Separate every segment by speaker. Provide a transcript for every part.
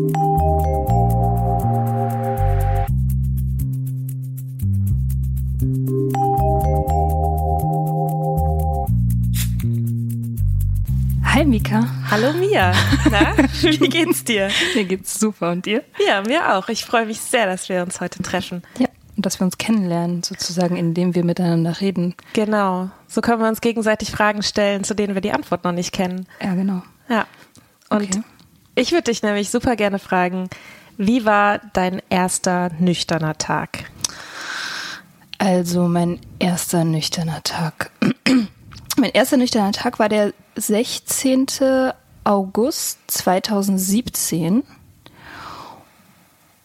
Speaker 1: Hi Mika.
Speaker 2: Hallo Mia. Na, wie geht's dir?
Speaker 1: Mir geht's super und dir?
Speaker 2: Ja, mir auch. Ich freue mich sehr, dass wir uns heute treffen.
Speaker 1: Ja. Und dass wir uns kennenlernen, sozusagen, indem wir miteinander reden.
Speaker 2: Genau. So können wir uns gegenseitig Fragen stellen, zu denen wir die Antwort noch nicht kennen.
Speaker 1: Ja, genau.
Speaker 2: Ja. Und
Speaker 1: Okay.
Speaker 2: Ich würde dich nämlich super gerne fragen, wie war dein erster nüchterner Tag?
Speaker 1: Also mein erster nüchterner Tag. mein erster nüchterner Tag war der 16. August 2017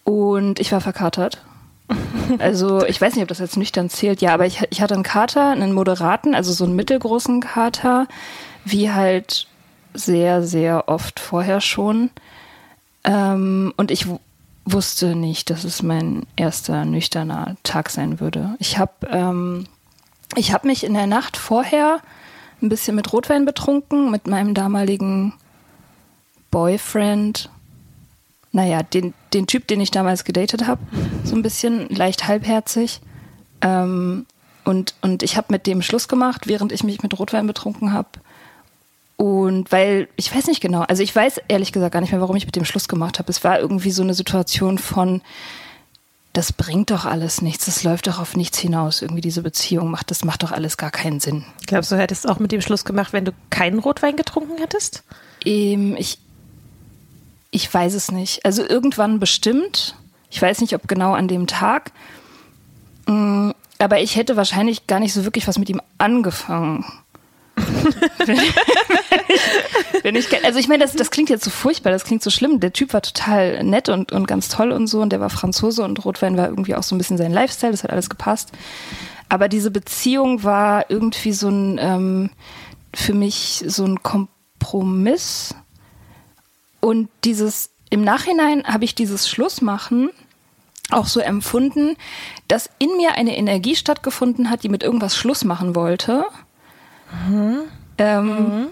Speaker 1: und ich war verkatert. Also ich weiß nicht, ob das jetzt nüchtern zählt, ja, aber ich, ich hatte einen Kater, einen moderaten, also so einen mittelgroßen Kater, wie halt sehr, sehr oft vorher schon. Ähm, und ich wusste nicht, dass es mein erster nüchterner Tag sein würde. Ich habe ähm, hab mich in der Nacht vorher ein bisschen mit Rotwein betrunken, mit meinem damaligen Boyfriend. Naja, den, den Typ, den ich damals gedatet habe, so ein bisschen leicht halbherzig. Ähm, und, und ich habe mit dem Schluss gemacht, während ich mich mit Rotwein betrunken habe. Und weil, ich weiß nicht genau, also ich weiß ehrlich gesagt gar nicht mehr, warum ich mit dem Schluss gemacht habe. Es war irgendwie so eine Situation von, das bringt doch alles nichts, das läuft doch auf nichts hinaus. Irgendwie diese Beziehung macht, das macht doch alles gar keinen Sinn.
Speaker 2: Glaubst du, hättest auch mit dem Schluss gemacht, wenn du keinen Rotwein getrunken hättest?
Speaker 1: Ähm, ich, ich weiß es nicht. Also irgendwann bestimmt. Ich weiß nicht, ob genau an dem Tag. Mm, Aber ich hätte wahrscheinlich gar nicht so wirklich was mit ihm angefangen. wenn ich, also ich meine, das, das klingt jetzt so furchtbar, das klingt so schlimm. Der Typ war total nett und, und ganz toll und so und der war Franzose und Rotwein war irgendwie auch so ein bisschen sein Lifestyle, das hat alles gepasst. Aber diese Beziehung war irgendwie so ein, ähm, für mich so ein Kompromiss. Und dieses, im Nachhinein habe ich dieses Schlussmachen auch so empfunden, dass in mir eine Energie stattgefunden hat, die mit irgendwas Schluss machen wollte. Ähm,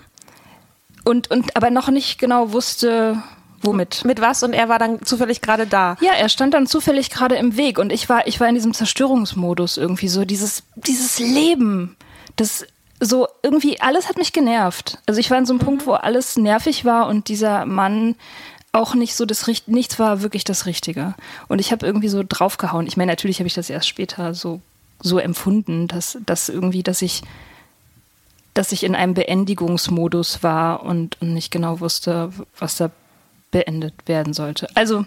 Speaker 1: Und, und aber noch nicht genau wusste, womit.
Speaker 2: Mit was? Und er war dann zufällig gerade da.
Speaker 1: Ja, er stand dann zufällig gerade im Weg und ich war, ich war in diesem Zerstörungsmodus irgendwie so, dieses, dieses Leben, das so irgendwie alles hat mich genervt. Also ich war in so einem Punkt, wo alles nervig war und dieser Mann auch nicht so das Richtige, nichts war wirklich das Richtige. Und ich habe irgendwie so draufgehauen. Ich meine, natürlich habe ich das erst später so, so empfunden, dass, dass irgendwie, dass ich, dass ich in einem Beendigungsmodus war und, und nicht genau wusste, was da beendet werden sollte. Also,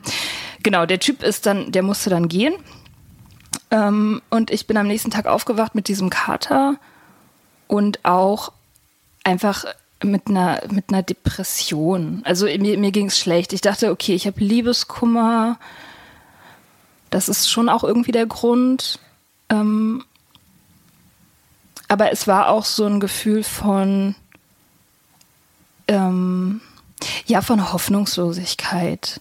Speaker 1: genau, der Typ ist dann, der musste dann gehen. Ähm, und ich bin am nächsten Tag aufgewacht mit diesem Kater und auch einfach mit einer, mit einer Depression. Also mir, mir ging es schlecht. Ich dachte, okay, ich habe Liebeskummer. Das ist schon auch irgendwie der Grund. Ähm, aber es war auch so ein Gefühl von, ähm, ja, von Hoffnungslosigkeit.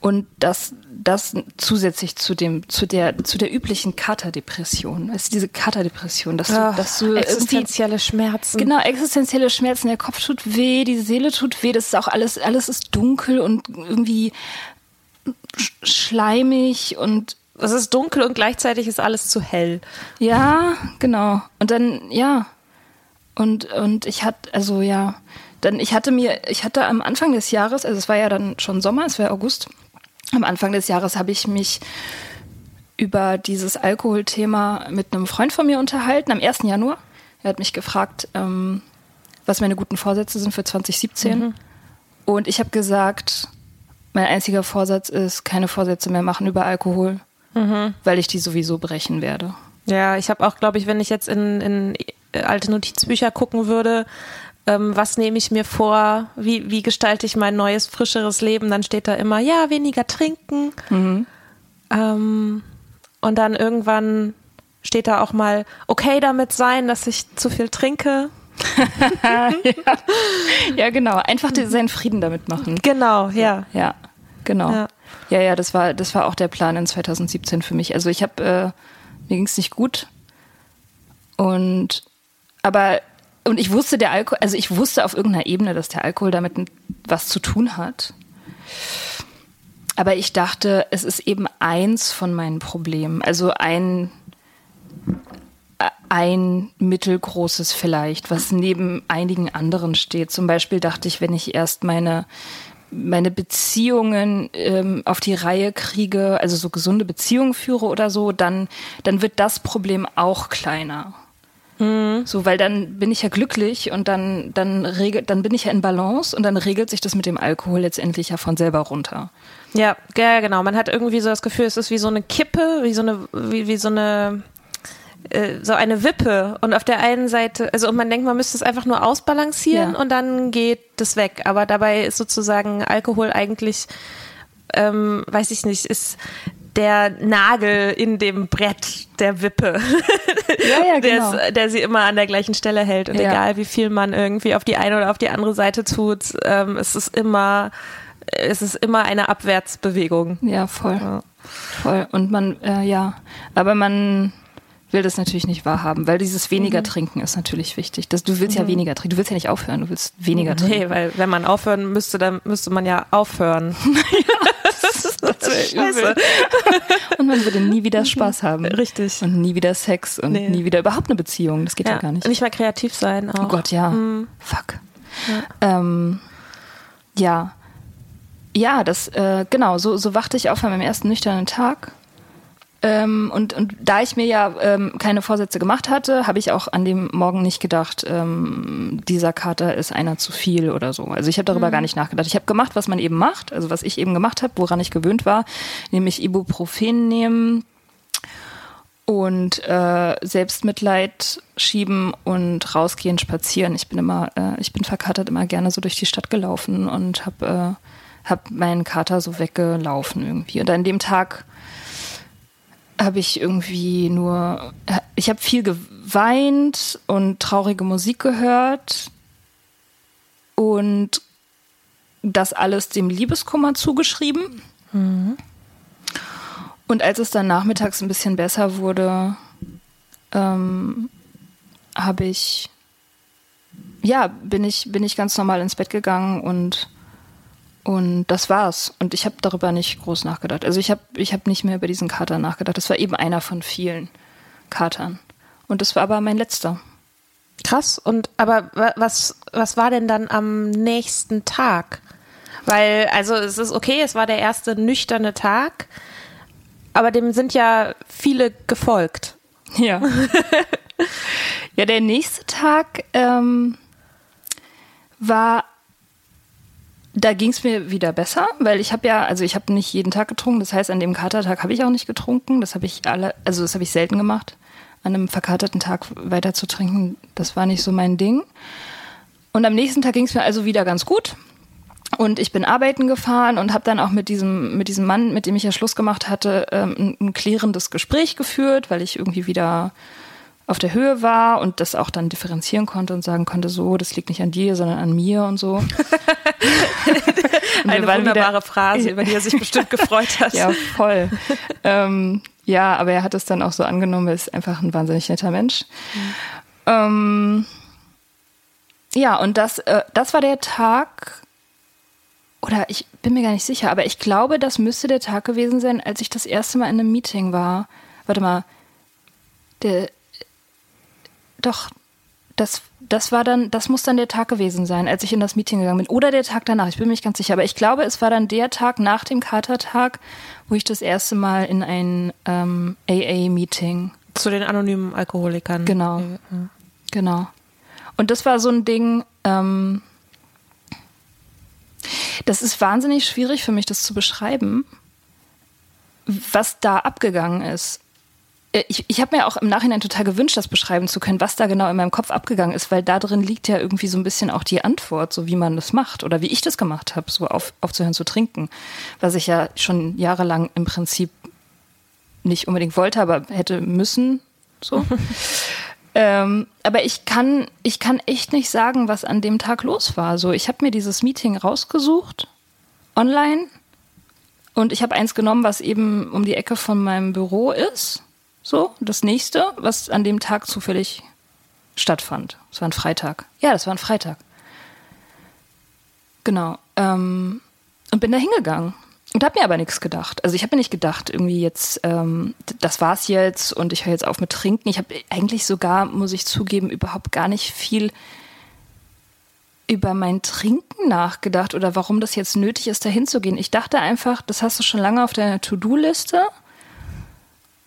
Speaker 1: Und das, das zusätzlich zu dem, zu der, zu der üblichen Katerdepression. Du, diese Katerdepression, dass du,
Speaker 2: Ach,
Speaker 1: dass du
Speaker 2: existenzielle Schmerzen.
Speaker 1: Genau, existenzielle Schmerzen. Der Kopf tut weh, die Seele tut weh. Das ist auch alles, alles ist dunkel und irgendwie schleimig und
Speaker 2: es ist dunkel und gleichzeitig ist alles zu hell.
Speaker 1: Ja, genau. Und dann, ja. Und, und ich hatte, also ja, dann, ich hatte mir, ich hatte am Anfang des Jahres, also es war ja dann schon Sommer, es war August, am Anfang des Jahres habe ich mich über dieses Alkoholthema mit einem Freund von mir unterhalten, am 1. Januar. Er hat mich gefragt, ähm, was meine guten Vorsätze sind für 2017. Mhm. Und ich habe gesagt, mein einziger Vorsatz ist, keine Vorsätze mehr machen über Alkohol, mhm. weil ich die sowieso brechen werde.
Speaker 2: Ja, ich habe auch, glaube ich, wenn ich jetzt in, in alte Notizbücher gucken würde, ähm, was nehme ich mir vor, wie, wie gestalte ich mein neues, frischeres Leben, dann steht da immer, ja, weniger trinken. Mhm. Ähm, und dann irgendwann steht da auch mal, okay damit sein, dass ich zu viel trinke.
Speaker 1: ja. ja. genau. Einfach seinen Frieden damit machen.
Speaker 2: Genau, ja.
Speaker 1: Ja, genau. Ja. Ja, ja, das war, das war auch der Plan in 2017 für mich. Also ich habe, äh, mir ging es nicht gut. Und aber und ich wusste, der Alkohol, also ich wusste auf irgendeiner Ebene, dass der Alkohol damit was zu tun hat. Aber ich dachte, es ist eben eins von meinen Problemen. Also ein, ein mittelgroßes vielleicht, was neben einigen anderen steht. Zum Beispiel dachte ich, wenn ich erst meine, meine Beziehungen ähm, auf die Reihe kriege, also so gesunde Beziehungen führe oder so, dann, dann wird das Problem auch kleiner. Mhm. So, weil dann bin ich ja glücklich und dann, dann regelt, dann bin ich ja in Balance und dann regelt sich das mit dem Alkohol letztendlich ja von selber runter.
Speaker 2: Ja, ja, genau. Man hat irgendwie so das Gefühl, es ist wie so eine Kippe, wie so eine, wie, wie so eine, äh, so eine Wippe. Und auf der einen Seite, also und man denkt, man müsste es einfach nur ausbalancieren ja. und dann geht das weg. Aber dabei ist sozusagen Alkohol eigentlich, ähm, weiß ich nicht, ist der Nagel in dem Brett der Wippe, ja, ja, genau. der, der, sie immer an der gleichen Stelle hält. Und ja. egal wie viel man irgendwie auf die eine oder auf die andere Seite tut, ähm, es ist immer, es ist immer eine Abwärtsbewegung.
Speaker 1: Ja, voll. Voll. Und man, äh, ja, aber man will das natürlich nicht wahrhaben, weil dieses weniger mhm. trinken ist natürlich wichtig. Das, du willst mhm. ja weniger trinken, du willst ja nicht aufhören, du willst weniger trinken.
Speaker 2: Nee, weil wenn man aufhören müsste, dann müsste man ja aufhören. ja,
Speaker 1: das scheiße. Und man würde nie wieder Spaß haben.
Speaker 2: Richtig.
Speaker 1: Und nie wieder Sex und nee. nie wieder überhaupt eine Beziehung. Das geht ja, ja gar nicht.
Speaker 2: Nicht mal kreativ sein auch.
Speaker 1: Oh Gott, ja. Mhm. Fuck. Ja. Ähm, ja. Ja, das, äh, genau, so, so wachte ich auf an meinem ersten nüchternen Tag ähm, und, und da ich mir ja ähm, keine Vorsätze gemacht hatte, habe ich auch an dem Morgen nicht gedacht, ähm, dieser Kater ist einer zu viel oder so. Also ich habe darüber mhm. gar nicht nachgedacht. Ich habe gemacht, was man eben macht, also was ich eben gemacht habe, woran ich gewöhnt war, nämlich Ibuprofen nehmen und äh, Selbstmitleid schieben und rausgehen, spazieren. Ich bin immer, äh, ich bin verkatert immer gerne so durch die Stadt gelaufen und habe äh, hab meinen Kater so weggelaufen irgendwie. Und an dem Tag habe ich irgendwie nur, ich habe viel geweint und traurige Musik gehört und das alles dem Liebeskummer zugeschrieben. Mhm. Und als es dann nachmittags ein bisschen besser wurde, ähm, habe ich, ja, bin ich, bin ich ganz normal ins Bett gegangen und und das war's. Und ich habe darüber nicht groß nachgedacht. Also ich habe ich hab nicht mehr über diesen Kater nachgedacht. Das war eben einer von vielen Katern. Und das war aber mein letzter.
Speaker 2: Krass. Und aber was, was war denn dann am nächsten Tag? Weil, also es ist okay, es war der erste nüchterne Tag, aber dem sind ja viele gefolgt.
Speaker 1: Ja. ja, der nächste Tag ähm, war, da ging es mir wieder besser, weil ich habe ja, also ich habe nicht jeden Tag getrunken, das heißt, an dem Katertag habe ich auch nicht getrunken. Das habe ich alle, also das habe ich selten gemacht, an einem verkaterten Tag weiter zu trinken. Das war nicht so mein Ding. Und am nächsten Tag ging es mir also wieder ganz gut. Und ich bin arbeiten gefahren und habe dann auch mit diesem, mit diesem Mann, mit dem ich ja Schluss gemacht hatte, ähm, ein, ein klärendes Gespräch geführt, weil ich irgendwie wieder auf der Höhe war und das auch dann differenzieren konnte und sagen konnte, so, das liegt nicht an dir, sondern an mir und so. und
Speaker 2: Eine wunderbare wieder, Phrase, über die er sich bestimmt gefreut hat.
Speaker 1: Ja, voll. ähm, ja, aber er hat es dann auch so angenommen, er ist einfach ein wahnsinnig netter Mensch. Mhm. Ähm, ja, und das, äh, das war der Tag, oder ich bin mir gar nicht sicher, aber ich glaube, das müsste der Tag gewesen sein, als ich das erste Mal in einem Meeting war. Warte mal, der, doch, das, das war dann, das muss dann der Tag gewesen sein, als ich in das Meeting gegangen bin. Oder der Tag danach, ich bin mir nicht ganz sicher. Aber ich glaube, es war dann der Tag nach dem Katertag, wo ich das erste Mal in ein ähm, AA-Meeting.
Speaker 2: Zu den anonymen Alkoholikern.
Speaker 1: Genau. Ja. Genau. Und das war so ein Ding, ähm, das ist wahnsinnig schwierig für mich, das zu beschreiben, was da abgegangen ist. Äh, ich, ich habe mir auch im Nachhinein total gewünscht, das beschreiben zu können, was da genau in meinem Kopf abgegangen ist, weil da drin liegt ja irgendwie so ein bisschen auch die Antwort, so wie man das macht oder wie ich das gemacht habe, so auf, aufzuhören zu trinken, was ich ja schon jahrelang im Prinzip nicht unbedingt wollte, aber hätte müssen. So. Ähm, aber ich kann, ich kann echt nicht sagen, was an dem Tag los war. So, ich habe mir dieses Meeting rausgesucht, online, und ich habe eins genommen, was eben um die Ecke von meinem Büro ist. So, das nächste, was an dem Tag zufällig stattfand. Es war ein Freitag. Ja, das war ein Freitag. Genau. Ähm, und bin da hingegangen. Und habe mir aber nichts gedacht. Also ich habe mir nicht gedacht, irgendwie jetzt, ähm, das war's jetzt und ich höre jetzt auf mit Trinken. Ich habe eigentlich sogar, muss ich zugeben, überhaupt gar nicht viel über mein Trinken nachgedacht oder warum das jetzt nötig ist, da hinzugehen. Ich dachte einfach, das hast du schon lange auf deiner To-Do-Liste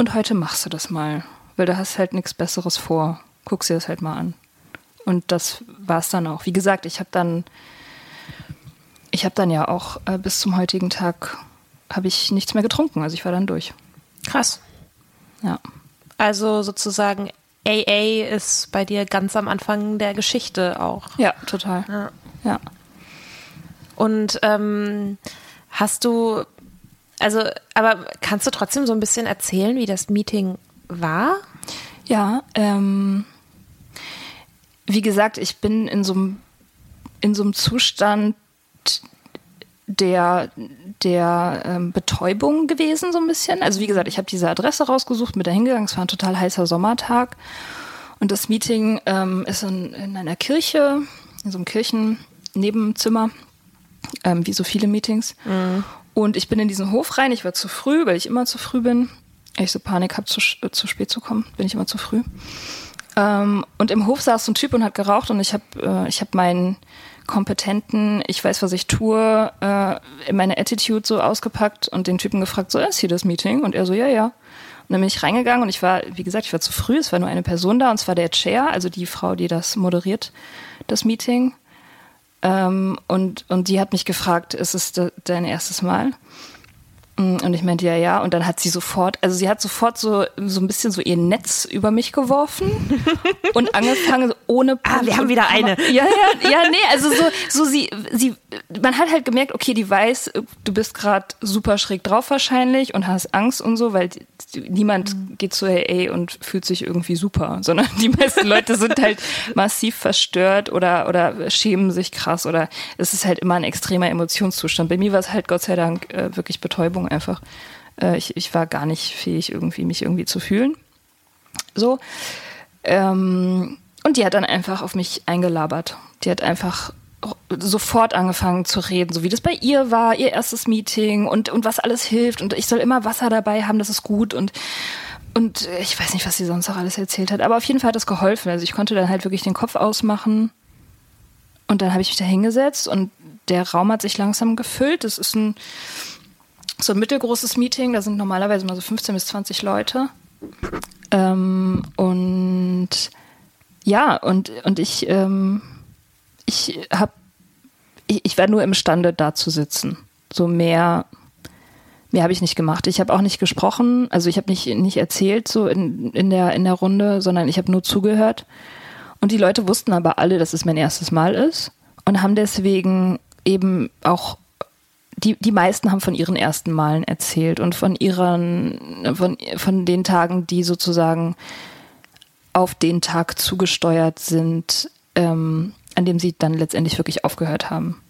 Speaker 1: und heute machst du das mal, weil du hast halt nichts Besseres vor. Guck dir das halt mal an. Und das war's dann auch. Wie gesagt, ich habe dann ich habe dann ja auch äh, bis zum heutigen Tag habe ich nichts mehr getrunken. Also ich war dann durch.
Speaker 2: Krass.
Speaker 1: Ja.
Speaker 2: Also sozusagen AA ist bei dir ganz am Anfang der Geschichte auch.
Speaker 1: Ja, total. Ja. ja.
Speaker 2: Und ähm, hast du, also, aber kannst du trotzdem so ein bisschen erzählen, wie das Meeting war?
Speaker 1: Ja, ähm, wie gesagt, ich bin in so einem in so einem Zustand der, der ähm, Betäubung gewesen, so ein bisschen. Also wie gesagt, ich habe diese Adresse rausgesucht, mit da hingegangen. Es war ein total heißer Sommertag. Und das Meeting ähm, ist in, in einer Kirche, in so einem Kirchennebenzimmer, ähm, wie so viele Meetings. Mhm. Und ich bin in diesen Hof rein. Ich war zu früh, weil ich immer zu früh bin. Ich so Panik habe, zu, zu spät zu kommen, bin ich immer zu früh. Ähm, und im Hof saß so ein Typ und hat geraucht und ich habe äh, ich hab meinen kompetenten, ich weiß, was ich tue, äh, meine Attitude so ausgepackt und den Typen gefragt, so, ist hier das Meeting? Und er so, ja, ja. Und dann bin ich reingegangen und ich war, wie gesagt, ich war zu früh, es war nur eine Person da und zwar der Chair, also die Frau, die das moderiert, das Meeting. Ähm, und, und die hat mich gefragt, ist es de dein erstes Mal? Mm, und ich meinte, ja, ja. Und dann hat sie sofort, also sie hat sofort so, so ein bisschen so ihr Netz über mich geworfen und angefangen ohne
Speaker 2: Punkt Ah, wir haben wieder eine.
Speaker 1: Ja, ja, ja, nee, also so, so sie, sie, man hat halt gemerkt, okay, die weiß, du bist gerade super schräg drauf wahrscheinlich und hast Angst und so, weil niemand mhm. geht zu AA und fühlt sich irgendwie super, sondern die meisten Leute sind halt massiv verstört oder, oder schämen sich krass oder es ist halt immer ein extremer Emotionszustand. Bei mir war es halt Gott sei Dank äh, wirklich Betäubung einfach. Äh, ich, ich war gar nicht fähig, irgendwie mich irgendwie zu fühlen. So. Ähm, und die hat dann einfach auf mich eingelabert. Die hat einfach sofort angefangen zu reden, so wie das bei ihr war, ihr erstes Meeting und, und was alles hilft und ich soll immer Wasser dabei haben, das ist gut und und ich weiß nicht, was sie sonst auch alles erzählt hat, aber auf jeden Fall hat das geholfen. Also ich konnte dann halt wirklich den Kopf ausmachen und dann habe ich mich da hingesetzt und der Raum hat sich langsam gefüllt. Es ist ein so ein mittelgroßes Meeting, da sind normalerweise mal so 15 bis 20 Leute. Ähm, und ja, und, und ich, ähm, ich habe, ich, ich war nur imstande, da zu sitzen. So mehr, mehr habe ich nicht gemacht. Ich habe auch nicht gesprochen, also ich habe nicht, nicht erzählt so in, in, der, in der Runde, sondern ich habe nur zugehört. Und die Leute wussten aber alle, dass es mein erstes Mal ist und haben deswegen eben auch die, die meisten haben von ihren ersten Malen erzählt und von ihren, von, von den Tagen, die sozusagen auf den Tag zugesteuert sind, ähm, an dem sie dann letztendlich wirklich aufgehört haben.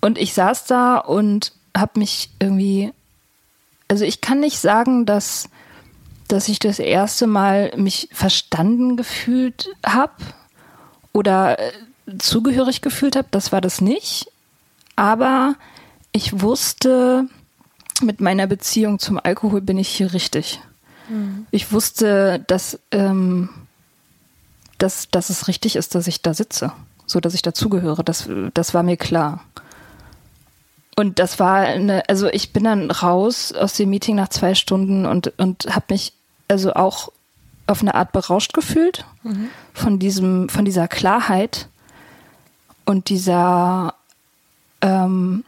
Speaker 1: Und ich saß da und habe mich irgendwie, also ich kann nicht sagen, dass, dass ich das erste Mal mich verstanden gefühlt habe oder äh, zugehörig gefühlt habe. Das war das nicht. Aber ich wusste, mit meiner Beziehung zum Alkohol bin ich hier richtig. Mhm. Ich wusste, dass, ähm, dass, dass es richtig ist, dass ich da sitze, so dass ich dazugehöre. Das, das war mir klar. Und das war eine, also ich bin dann raus aus dem Meeting nach zwei Stunden und, und habe mich also auch auf eine Art berauscht gefühlt mhm. von diesem, von dieser Klarheit und dieser ähm,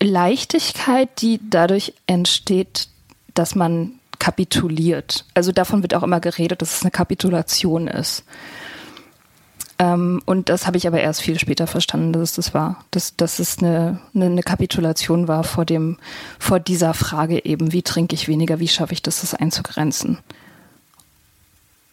Speaker 1: Leichtigkeit, die dadurch entsteht, dass man kapituliert. Also davon wird auch immer geredet, dass es eine Kapitulation ist. Ähm, und das habe ich aber erst viel später verstanden, dass es das war. Dass, dass es eine, eine, eine, Kapitulation war vor, dem, vor dieser Frage eben, wie trinke ich weniger, wie schaffe ich das, das einzugrenzen.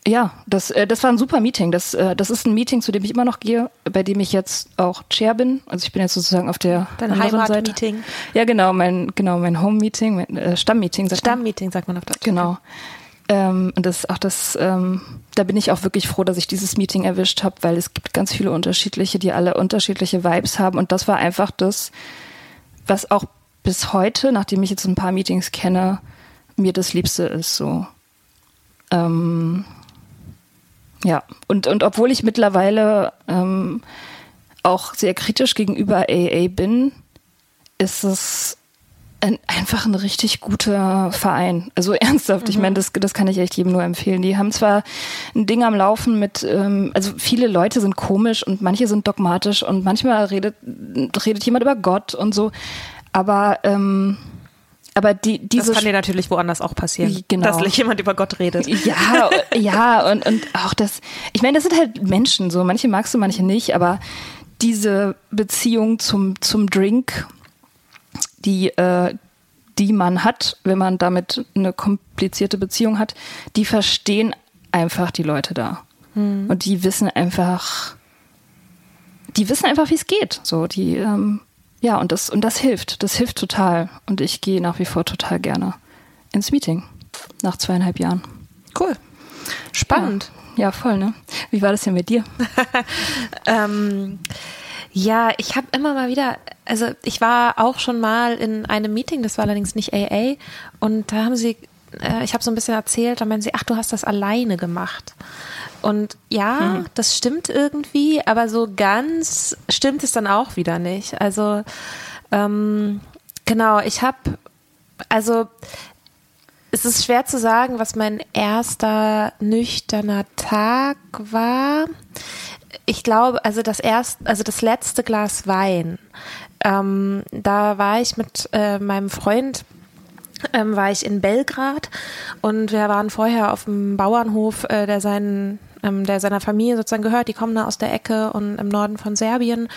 Speaker 1: Ja, das, äh, das war ein super Meeting. Das, äh, das ist ein Meeting, zu dem ich immer noch gehe, bei dem ich jetzt auch Chair bin. Also ich bin jetzt sozusagen auf der
Speaker 2: Dein Heimatmeeting.
Speaker 1: Ja, genau, mein, genau, mein Home-Meeting, mein äh, Stammmeeting.
Speaker 2: Sagt Stammmeeting sagt man auf Deutsch.
Speaker 1: Genau. Ähm, und das auch das, ähm, da bin ich auch wirklich froh, dass ich dieses Meeting erwischt habe, weil es gibt ganz viele unterschiedliche, die alle unterschiedliche Vibes haben. Und das war einfach das, was auch bis heute, nachdem ich jetzt ein paar Meetings kenne, mir das Liebste ist. So. Ähm, ja, und, und obwohl ich mittlerweile ähm, auch sehr kritisch gegenüber AA bin, ist es ein, einfach ein richtig guter Verein. Also ernsthaft, mhm. ich meine, das, das kann ich echt jedem nur empfehlen. Die haben zwar ein Ding am Laufen mit, ähm, also viele Leute sind komisch und manche sind dogmatisch und manchmal redet, redet jemand über Gott und so, aber ähm, aber die, diese
Speaker 2: das kann dir natürlich woanders auch passieren, genau. dass jemand über Gott redet.
Speaker 1: Ja, ja und, und auch das, ich meine, das sind halt Menschen so, manche magst du, manche nicht, aber diese Beziehung zum, zum Drink, die, äh, die man hat, wenn man damit eine komplizierte Beziehung hat, die verstehen einfach die Leute da. Hm. Und die wissen einfach, die wissen einfach, wie es geht. So, die, ähm, ja, und das, und das hilft. Das hilft total. Und ich gehe nach wie vor total gerne ins Meeting. Nach zweieinhalb Jahren.
Speaker 2: Cool. Spannend.
Speaker 1: Ja, ja voll, ne? Wie war das denn mit dir?
Speaker 2: ähm, ja, ich habe immer mal wieder, also ich war auch schon mal in einem Meeting, das war allerdings nicht AA, und da haben sie, äh, ich habe so ein bisschen erzählt, da meinen sie, ach, du hast das alleine gemacht. Und ja, mhm. das stimmt irgendwie, aber so ganz stimmt es dann auch wieder nicht. Also ähm, genau, ich habe, also es ist schwer zu sagen, was mein erster nüchterner Tag war. Ich glaube, also das erste, also das letzte Glas Wein. Ähm, da war ich mit äh, meinem Freund ähm, war ich in Belgrad und wir waren vorher auf dem Bauernhof, äh, der seinen ähm, der seiner Familie sozusagen gehört. Die kommen da aus der Ecke und im Norden von Serbien.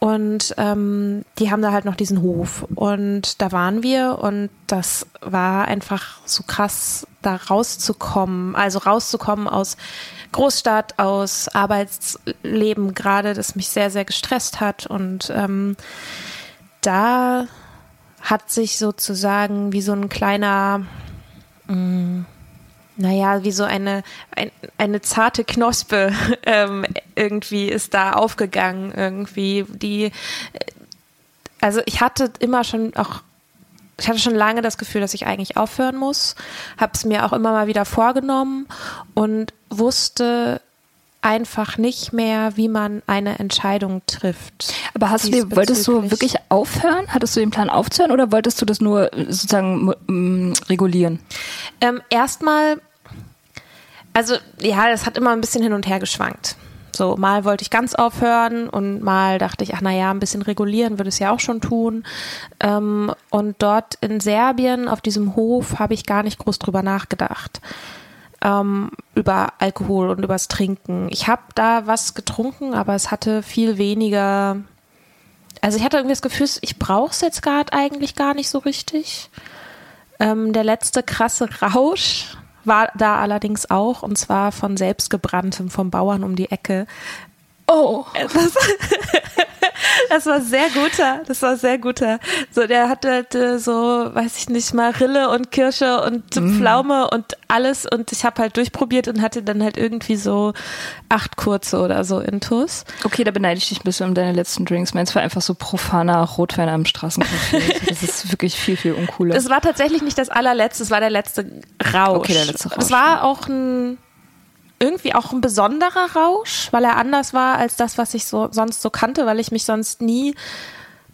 Speaker 2: Und ähm, die haben da halt noch diesen Hof. Und da waren wir und das war einfach so krass, da rauszukommen. Also rauszukommen aus Großstadt, aus Arbeitsleben gerade, das mich sehr, sehr gestresst hat. Und ähm, da hat sich sozusagen wie so ein kleiner mh, mm, naja, wie so eine, ein, eine zarte Knospe ähm, irgendwie ist da aufgegangen, irgendwie, die, also ich hatte immer schon auch, ich hatte schon lange das Gefühl, dass ich eigentlich aufhören muss, habe es mir auch immer mal wieder vorgenommen und wusste einfach nicht mehr, wie man eine Entscheidung trifft.
Speaker 1: Aber hast du, dir- wolltest du wirklich aufhören? Hattest du den Plan aufzuhören oder wolltest du das nur äh, sozusagen regulieren?
Speaker 2: Ähm, erstmal, also ja, das hat immer ein bisschen hin und her geschwankt. So, mal wollte ich ganz aufhören und mal dachte ich, ach naja, ein bisschen regulieren würde es ja auch schon tun. Ähm, und dort in Serbien auf diesem Hof habe ich gar nicht groß drüber nachgedacht. Ähm, über Alkohol und übers Trinken. Ich habe da was getrunken, aber es hatte viel weniger. Also ich hatte irgendwie das Gefühl, ich brauche es jetzt gerade eigentlich gar nicht so richtig. Ähm, der letzte krasse Rausch war da allerdings auch, und zwar von selbstgebranntem vom Bauern um die Ecke.
Speaker 1: Oh.
Speaker 2: Das, das war sehr guter, das war sehr guter. So, der hatte halt, so, weiß ich nicht, Marille und Kirsche und Pflaume und alles und ich habe halt durchprobiert und hatte dann halt irgendwie so acht kurze oder so Intus.
Speaker 1: Okay, da beneide ich dich ein bisschen um deine letzten Drinks. Meins war einfach so profaner Rotwein am Straßencafé. das ist wirklich viel, viel uncooler.
Speaker 2: Es war tatsächlich nicht das allerletzte, es war der letzte Rausch.
Speaker 1: Okay, der letzte Rausch.
Speaker 2: Es war auch ein irgendwie auch ein besonderer Rausch, weil er anders war als das, was ich so sonst so kannte, weil ich mich sonst nie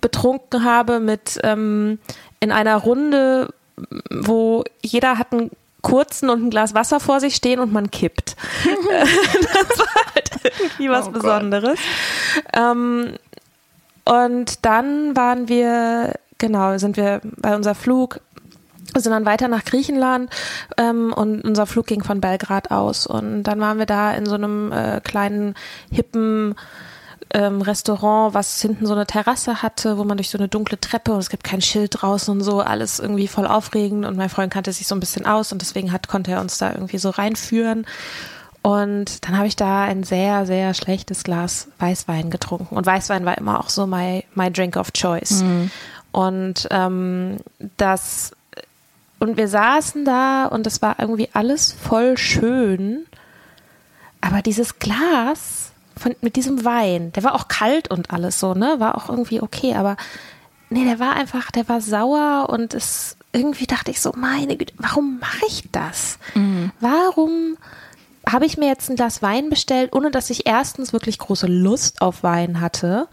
Speaker 2: betrunken habe mit ähm, in einer Runde, wo jeder hat einen kurzen und ein Glas Wasser vor sich stehen und man kippt. das war halt irgendwie was
Speaker 1: Oh.
Speaker 2: Besonderes. Ähm, und dann waren wir, genau, sind wir bei unser Flug, sind dann weiter nach Griechenland ähm, und unser Flug ging von Belgrad aus. Und dann waren wir da in so einem äh, kleinen, hippen ähm, Restaurant, was hinten so eine Terrasse hatte, wo man durch so eine dunkle Treppe und es gibt kein Schild draußen und so, alles irgendwie voll aufregend. Und mein Freund kannte sich so ein bisschen aus und deswegen hat, konnte er uns da irgendwie so reinführen. Und dann habe ich da ein sehr, sehr schlechtes Glas Weißwein getrunken. Und Weißwein war immer auch so my, my drink of choice. Und ähm, das und wir saßen da und es war irgendwie alles voll schön. Aber dieses Glas von, mit diesem Wein, der war auch kalt und alles so, ne? War auch irgendwie okay, aber nee, der war einfach, der war sauer und es irgendwie dachte ich so, meine Güte, warum mache ich das? Warum habe ich mir jetzt ein Glas Wein bestellt, ohne dass ich erstens wirklich große Lust auf Wein hatte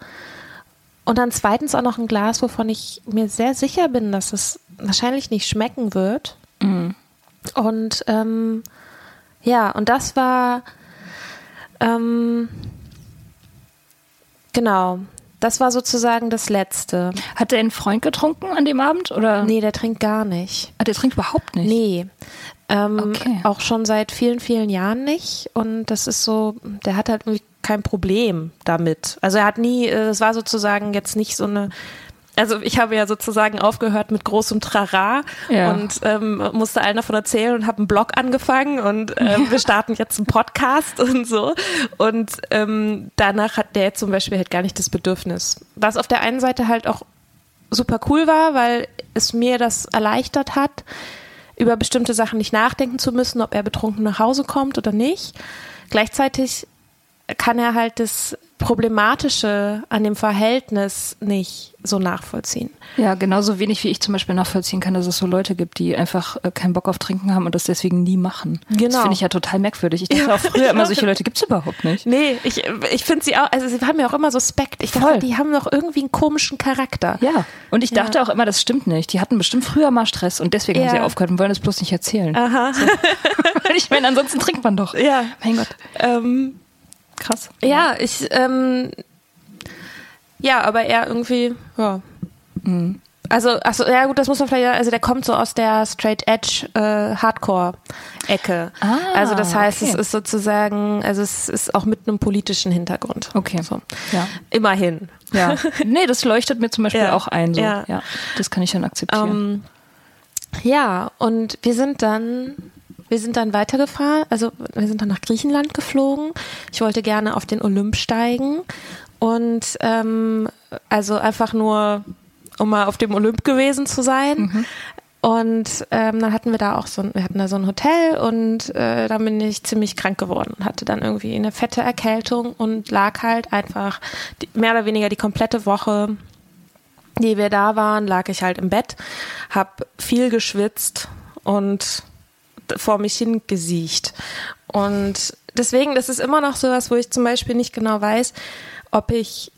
Speaker 2: und dann zweitens auch noch ein Glas, wovon ich mir sehr sicher bin, dass es wahrscheinlich nicht schmecken wird. Und ähm, ja, und das war ähm, genau, das war sozusagen das Letzte.
Speaker 1: Hat er einen Freund getrunken an dem Abend? Oder?
Speaker 2: Nee, der trinkt gar nicht.
Speaker 1: Ah, der trinkt überhaupt nicht.
Speaker 2: Nee. Ähm,
Speaker 1: Okay.
Speaker 2: Auch schon seit vielen, vielen Jahren nicht. Und das ist so, der hat halt irgendwie kein Problem damit. Also er hat nie, äh, es war sozusagen jetzt nicht so eine. Also ich habe ja sozusagen aufgehört mit großem Trara
Speaker 1: Ja.
Speaker 2: und ähm, musste allen davon erzählen und habe einen Blog angefangen und ähm, wir starten jetzt einen Podcast und so. Und ähm, danach hat der jetzt zum Beispiel halt gar nicht das Bedürfnis. Was auf der einen Seite halt auch super cool war, weil es mir das erleichtert hat, über bestimmte Sachen nicht nachdenken zu müssen, ob er betrunken nach Hause kommt oder nicht. Gleichzeitig kann er halt das Problematische an dem Verhältnis nicht so nachvollziehen.
Speaker 1: Ja, genauso wenig wie ich zum Beispiel nachvollziehen kann, dass es so Leute gibt, die einfach äh, keinen Bock auf Trinken haben und das deswegen nie machen. Das
Speaker 2: Genau.
Speaker 1: finde ich ja total merkwürdig. Ich dachte
Speaker 2: Ja,
Speaker 1: auch früher immer, solche Leute gibt es überhaupt nicht.
Speaker 2: Nee, ich, ich finde sie auch, also sie haben mir auch immer Suspekt. Ich
Speaker 1: Voll.
Speaker 2: dachte, die haben doch irgendwie einen komischen Charakter.
Speaker 1: Ja, und ich
Speaker 2: Ja.
Speaker 1: dachte auch immer, das stimmt nicht. Die hatten bestimmt früher mal Stress und deswegen haben
Speaker 2: Ja.
Speaker 1: sie aufgehört und wollen es bloß nicht erzählen.
Speaker 2: Aha.
Speaker 1: Weil ich meine, ansonsten trinkt man doch.
Speaker 2: Ja.
Speaker 1: Mein Gott,
Speaker 2: Ähm,
Speaker 1: krass.
Speaker 2: ja, ich, ähm, ja, aber er irgendwie, ja.
Speaker 1: Mhm.
Speaker 2: Also, achso, ja gut, das muss man vielleicht, also der kommt so aus der Straight Edge äh, Hardcore-Ecke.
Speaker 1: Ah,
Speaker 2: also das heißt,
Speaker 1: okay.
Speaker 2: es ist sozusagen, also es ist auch mit einem politischen Hintergrund.
Speaker 1: Okay.
Speaker 2: So.
Speaker 1: Ja.
Speaker 2: Immerhin.
Speaker 1: Ja. Nee, das leuchtet mir zum Beispiel
Speaker 2: Ja.
Speaker 1: auch ein. So.
Speaker 2: Ja.
Speaker 1: Ja. Das kann ich dann akzeptieren.
Speaker 2: Ähm, ja, und wir sind dann, wir sind dann weitergefahren, also wir sind dann nach Griechenland geflogen. Ich wollte gerne auf den Olymp steigen und ähm, also einfach nur, um mal auf dem Olymp gewesen zu sein. Und ähm, dann hatten wir da auch so ein, wir hatten da so ein Hotel und äh, dann bin ich ziemlich krank geworden und hatte dann irgendwie eine fette Erkältung und lag halt einfach die, mehr oder weniger die komplette Woche die wir da waren, lag ich halt im Bett, hab viel geschwitzt und vor mich hingesiecht. Und deswegen, das ist immer noch sowas, wo ich zum Beispiel nicht genau weiß, ob ich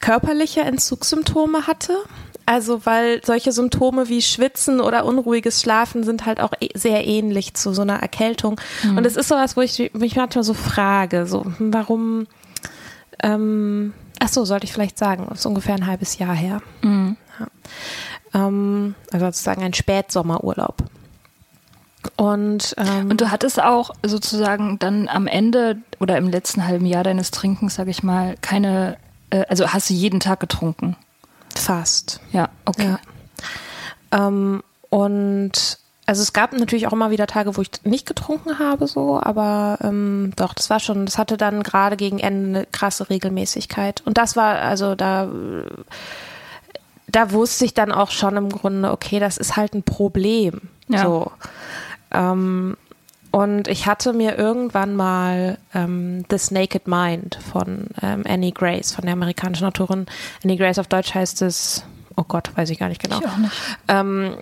Speaker 2: körperliche Entzugssymptome hatte. Also, weil solche Symptome wie Schwitzen oder unruhiges Schlafen sind halt auch e- sehr ähnlich zu so einer Erkältung. Mhm. Und es ist sowas, wo ich mich manchmal so frage, so, hm, warum, ähm, ach so, sollte ich vielleicht sagen, ist ungefähr ein halbes Jahr her. Mhm. Ja. Ähm, also sozusagen ein Spätsommerurlaub. Und, ähm,
Speaker 1: und du hattest auch sozusagen dann am Ende oder im letzten halben Jahr deines Trinkens, sag ich mal, keine, äh, also hast du jeden Tag getrunken?
Speaker 2: Fast.
Speaker 1: Ja, okay.
Speaker 2: Ja. Ähm, und also es gab natürlich auch immer wieder Tage, wo ich nicht getrunken habe, so, aber ähm, doch, das war schon, das hatte dann gerade gegen Ende eine krasse Regelmäßigkeit. Und das war, also da, da wusste ich dann auch schon im Grunde, okay, das ist halt ein Problem. Ja. So. Ähm, und ich hatte mir irgendwann mal ähm, This Naked Mind von ähm, Annie Grace, von der amerikanischen Autorin Annie Grace, auf Deutsch heißt es, oh Gott, weiß ich gar nicht genau.
Speaker 1: Ich auch nicht.
Speaker 2: Ähm,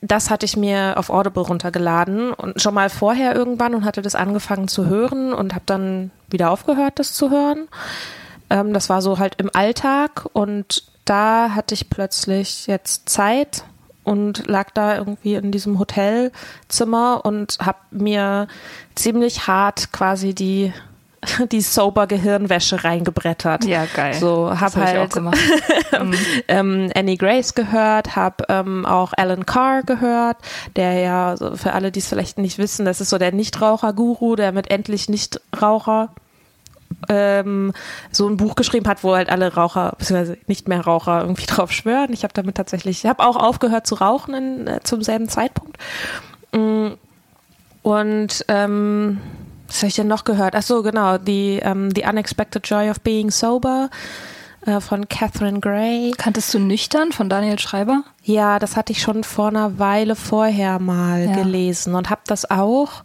Speaker 2: das hatte ich mir auf Audible runtergeladen und schon mal vorher irgendwann und hatte das angefangen zu hören und habe dann wieder aufgehört, das zu hören. Ähm, das war so halt im Alltag und da hatte ich plötzlich jetzt Zeit und lag da irgendwie in diesem Hotelzimmer und habe mir ziemlich hart quasi die die sober Gehirnwäsche reingebrettert.
Speaker 1: Ja, geil.
Speaker 2: So habe halt
Speaker 1: hab
Speaker 2: mhm. ähm, Annie Grace gehört, habe ähm, auch Alan Carr gehört, der ja für alle, die es vielleicht nicht wissen, das ist so der Nichtraucher-Guru, der mit endlich Nichtraucher ähm, so ein Buch geschrieben hat, wo halt alle Raucher, beziehungsweise nicht mehr Raucher irgendwie drauf schwören. Ich habe damit tatsächlich, ich habe auch aufgehört zu rauchen in, äh, zum selben Zeitpunkt. Mm, und ähm, was habe ich denn noch gehört? Ach so, genau, die ähm, The Unexpected Joy of Being Sober äh, von Catherine Gray.
Speaker 1: Kanntest du Nüchtern von Daniel Schreiber?
Speaker 2: Ja, das hatte ich schon vor einer Weile vorher mal ja. gelesen und habe das auch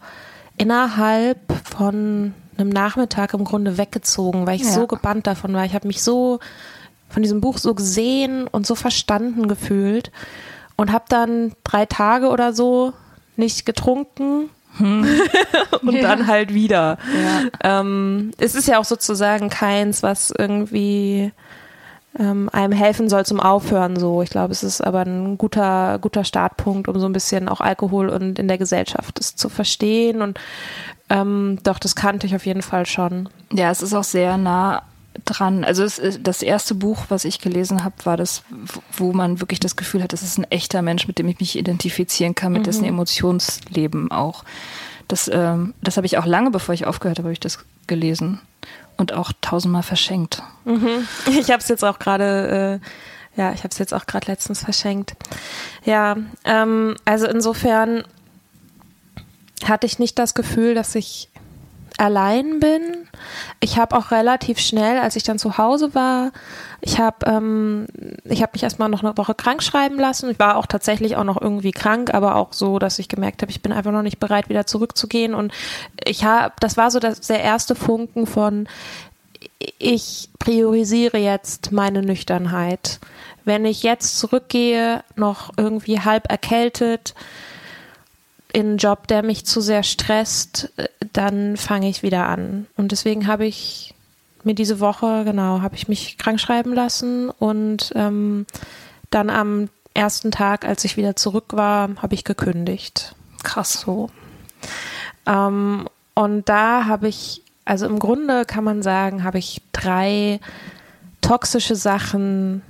Speaker 2: innerhalb von einem Nachmittag im Grunde weggezogen, weil ich ja. so gebannt davon war. Ich habe mich so von diesem Buch so gesehen und so verstanden gefühlt und habe dann drei Tage oder so nicht getrunken. Hm. und ja. dann halt wieder. Ja. Ähm, es ist ja auch sozusagen keins, was irgendwie ähm, einem helfen soll zum Aufhören so. Ich glaube, es ist aber ein guter, guter Startpunkt, um so ein bisschen auch Alkohol und in der Gesellschaft das zu verstehen und ähm, doch, das kannte ich auf jeden Fall schon.
Speaker 1: Ja, es ist auch sehr nah dran. Also es, das erste Buch, was ich gelesen habe, war das, wo man wirklich das Gefühl hat, das ist ein echter Mensch, mit dem ich mich identifizieren kann, mit mhm. dessen Emotionsleben auch. Das, ähm, das habe ich auch lange, bevor ich aufgehört habe, habe ich das gelesen und auch tausendmal verschenkt.
Speaker 2: Mhm. Ich habe es jetzt auch gerade, äh, ja, ich habe es jetzt auch gerade letztens verschenkt. Ja, ähm, also insofern hatte ich nicht das Gefühl, dass ich allein bin. Ich habe auch relativ schnell, als ich dann zu Hause war, ich habe ähm, habe mich erstmal noch eine Woche krank schreiben lassen. Ich war auch tatsächlich auch noch irgendwie krank, aber auch so, dass ich gemerkt habe, ich bin einfach noch nicht bereit, wieder zurückzugehen. Und ich habe, das war so das, der erste Funken von, ich priorisiere jetzt meine Nüchternheit. Wenn ich jetzt zurückgehe, noch irgendwie halb erkältet, in einen Job, der mich zu sehr stresst, äh, dann fange ich wieder an. Und deswegen habe ich mir diese Woche, genau, habe ich mich krank schreiben lassen und ähm, dann am ersten Tag, als ich wieder zurück war, habe ich gekündigt. Krass so. Ähm, und da habe ich, also im Grunde kann man sagen, habe ich drei toxische Sachen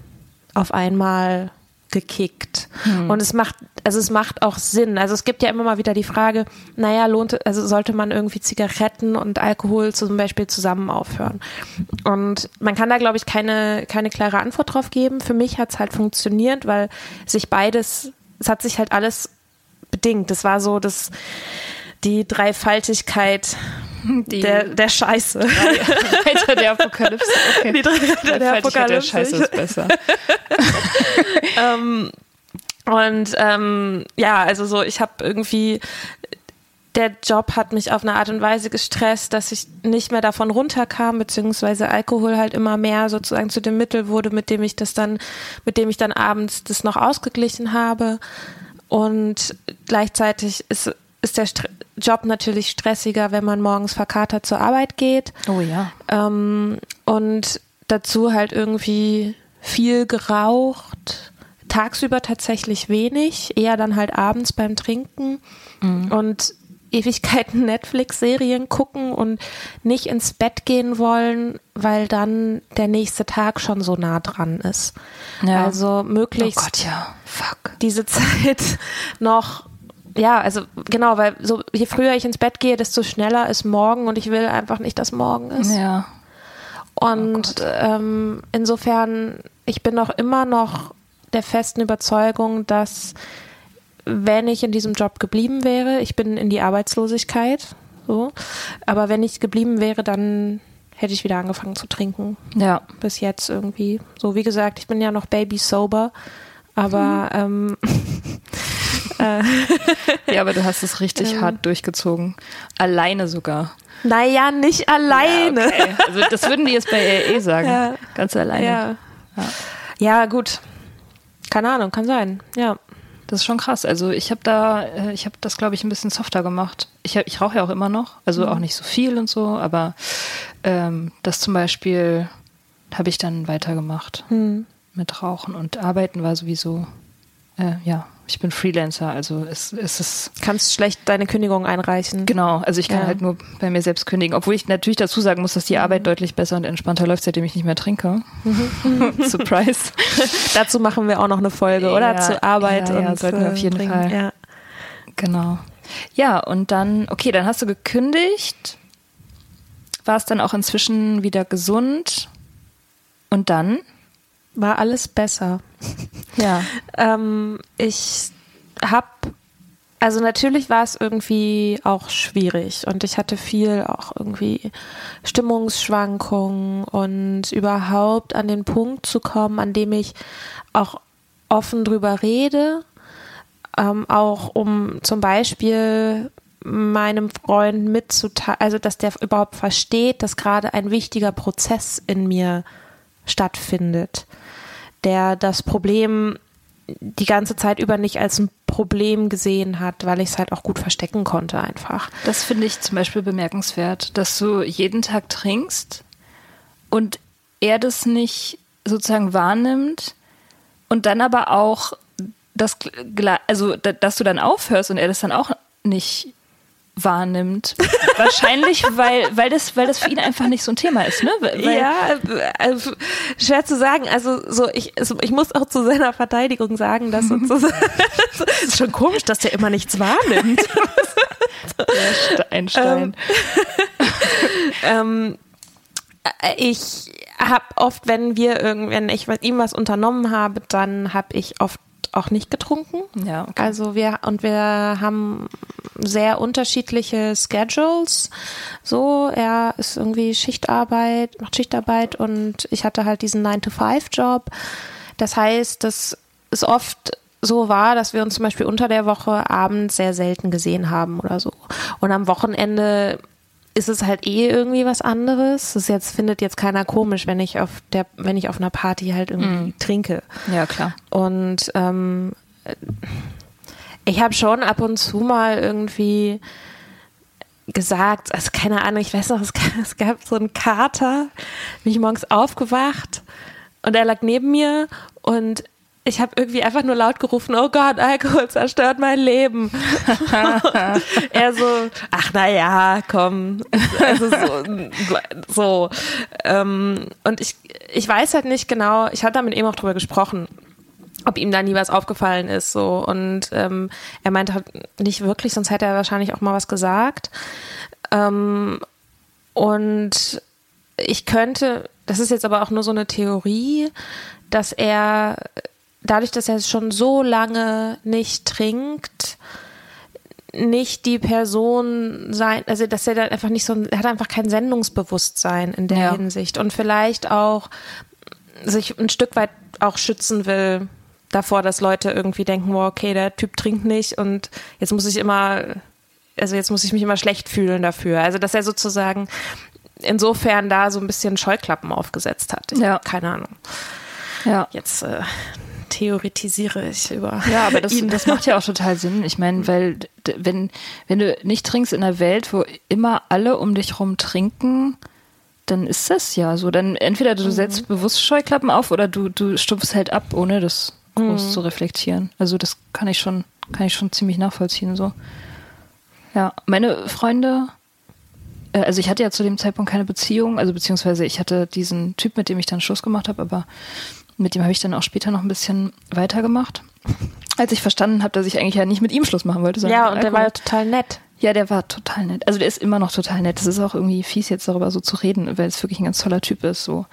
Speaker 2: auf einmal gekickt. Hm. Und es macht, also es macht auch Sinn. Also es gibt ja immer mal wieder die Frage, naja, lohnt, also sollte man irgendwie Zigaretten und Alkohol zum Beispiel zusammen aufhören? Und man kann da, glaube ich, keine, keine klare Antwort drauf geben. Für mich hat es halt funktioniert, weil sich beides, es hat sich halt alles bedingt. Das war so, dass die Dreifaltigkeit die der, der Scheiße.
Speaker 1: Reiter der Apokalypse. Okay.
Speaker 2: Die Reiter der Apokalypse. Der
Speaker 1: Scheiße ist besser.
Speaker 2: ähm, und ähm, ja, also so, ich habe irgendwie der Job hat mich auf eine Art und Weise gestresst, dass ich nicht mehr davon runterkam, beziehungsweise Alkohol halt immer mehr sozusagen zu dem Mittel wurde, mit dem ich das dann, mit dem ich dann abends das noch ausgeglichen habe. Und gleichzeitig ist ist der St Job natürlich stressiger, wenn man morgens verkatert zur Arbeit geht.
Speaker 1: Oh ja.
Speaker 2: Ähm, und dazu halt irgendwie viel geraucht, tagsüber tatsächlich wenig, eher dann halt abends beim Trinken mhm. und Ewigkeiten Netflix-Serien gucken und nicht ins Bett gehen wollen, weil dann der nächste Tag schon so nah dran ist. Ja. Also möglichst
Speaker 1: oh Gott, ja. Fuck.
Speaker 2: diese Zeit noch ja, also genau, weil so je früher ich ins Bett gehe, desto schneller ist morgen und ich will einfach nicht, dass morgen ist.
Speaker 1: Ja.
Speaker 2: Und oh ähm, insofern, ich bin auch immer noch der festen Überzeugung, dass wenn ich in diesem Job geblieben wäre, ich bin in die Arbeitslosigkeit, so, aber wenn ich geblieben wäre, dann hätte ich wieder angefangen zu trinken.
Speaker 1: Ja.
Speaker 2: Bis jetzt irgendwie. So, wie gesagt, ich bin ja noch baby sober, aber mhm. ähm,
Speaker 1: ja, aber du hast es richtig ähm, hart durchgezogen. Alleine sogar.
Speaker 2: Naja, nicht alleine. Ja,
Speaker 1: okay. Also das würden die jetzt bei EE sagen. Ja. Ganz alleine.
Speaker 2: Ja. ja. ja, gut. Keine Ahnung, kann sein. Ja.
Speaker 1: Das ist schon krass. Also ich habe da, äh, ich habe das, glaube ich, ein bisschen softer gemacht. Ich, ich rauche ja auch immer noch, also mhm. auch nicht so viel und so, aber ähm, das zum Beispiel habe ich dann weitergemacht mhm. mit Rauchen und Arbeiten war sowieso, äh, ja, ich bin Freelancer, also es, es ist.
Speaker 2: Kannst schlecht deine Kündigung einreichen.
Speaker 1: Genau, also ich kann ja. halt nur bei mir selbst kündigen, obwohl ich natürlich dazu sagen muss, dass die Arbeit mhm. deutlich besser und entspannter läuft, seitdem ich nicht mehr trinke. Mhm. Surprise.
Speaker 2: dazu machen wir auch noch eine Folge, oder? Ja, Zur Arbeit
Speaker 1: ja,
Speaker 2: und
Speaker 1: ja, sollten wir auf jeden trinken. Fall. Ja. Genau. Ja, und dann, okay, dann hast du gekündigt, warst dann auch inzwischen wieder gesund und dann?
Speaker 2: War alles besser.
Speaker 1: Ja.
Speaker 2: ähm, ich habe, also natürlich war es irgendwie auch schwierig und ich hatte viel auch irgendwie Stimmungsschwankungen und überhaupt an den Punkt zu kommen, an dem ich auch offen drüber rede, ähm, auch um zum Beispiel meinem Freund mitzuteilen, also dass der überhaupt versteht, dass gerade ein wichtiger Prozess in mir stattfindet der das Problem die ganze Zeit über nicht als ein Problem gesehen hat, weil ich es halt auch gut verstecken konnte einfach.
Speaker 1: Das finde ich zum Beispiel bemerkenswert, dass du jeden Tag trinkst und er das nicht sozusagen wahrnimmt und dann aber auch das, also dass du dann aufhörst und er das dann auch nicht wahrnimmt. Wahrscheinlich, weil, weil, das, weil das für ihn einfach nicht so ein Thema ist, ne? Weil
Speaker 2: ja, also, schwer zu sagen. Also so, ich, ich muss auch zu seiner Verteidigung sagen, dass sozusagen es ist schon komisch, dass der immer nichts wahrnimmt.
Speaker 1: ein Stein.
Speaker 2: Ähm, ähm, ich habe oft, wenn wir irgendwann ich mit ihm was unternommen habe, dann habe ich oft auch nicht getrunken.
Speaker 1: Ja. Okay.
Speaker 2: Also wir und wir haben sehr unterschiedliche Schedules. So, er ist irgendwie Schichtarbeit, macht Schichtarbeit und ich hatte halt diesen 9-to-5-Job. Das heißt, dass es oft so war, dass wir uns zum Beispiel unter der Woche abends sehr selten gesehen haben oder so. Und am Wochenende ist es halt eh irgendwie was anderes. Das jetzt findet jetzt keiner komisch, wenn ich auf der, wenn ich auf einer Party halt irgendwie mm. trinke.
Speaker 1: Ja, klar.
Speaker 2: Und ähm, ich habe schon ab und zu mal irgendwie gesagt, also keine Ahnung, ich weiß noch, es gab, es gab so einen Kater, bin ich morgens aufgewacht und er lag neben mir und ich habe irgendwie einfach nur laut gerufen, oh Gott, Alkohol zerstört mein Leben. er so, ach na ja, komm. Also so, so. Ähm, und ich, ich weiß halt nicht genau, ich hatte da mit ihm auch drüber gesprochen, ob ihm da nie was aufgefallen ist. So. Und ähm, er meinte halt nicht wirklich, sonst hätte er wahrscheinlich auch mal was gesagt. Ähm, und ich könnte, das ist jetzt aber auch nur so eine Theorie, dass er dadurch, dass er schon so lange nicht trinkt, nicht die Person sein, also dass er dann einfach nicht so, er hat einfach kein Sendungsbewusstsein in der ja. Hinsicht und vielleicht auch sich ein Stück weit auch schützen will davor, dass Leute irgendwie denken, wow, okay, der Typ trinkt nicht und jetzt muss ich immer, also jetzt muss ich mich immer schlecht fühlen dafür. Also dass er sozusagen insofern da so ein bisschen Scheuklappen aufgesetzt hat. Ich ja. keine Ahnung.
Speaker 1: Ja.
Speaker 2: Jetzt äh, theoretisiere ich über.
Speaker 1: Ja, aber das, das macht ja auch total Sinn. Ich meine, weil wenn, wenn du nicht trinkst in einer Welt, wo immer alle um dich rum trinken, dann ist das ja so. Dann entweder du mhm. setzt bewusst Scheuklappen auf oder du, du stumpfst halt ab, ohne das groß mhm. zu reflektieren. Also das kann ich schon, kann ich schon ziemlich nachvollziehen. So. Ja, meine Freunde, äh, also ich hatte ja zu dem Zeitpunkt keine Beziehung, also beziehungsweise ich hatte diesen Typ, mit dem ich dann Schluss gemacht habe, aber mit dem habe ich dann auch später noch ein bisschen weitergemacht. Als ich verstanden habe, dass ich eigentlich ja nicht mit ihm Schluss machen wollte.
Speaker 2: Ja, und der war ja total nett.
Speaker 1: Ja, der war total nett. Also der ist immer noch total nett. Das ist auch irgendwie fies, jetzt darüber so zu reden, weil es wirklich ein ganz toller Typ ist. So.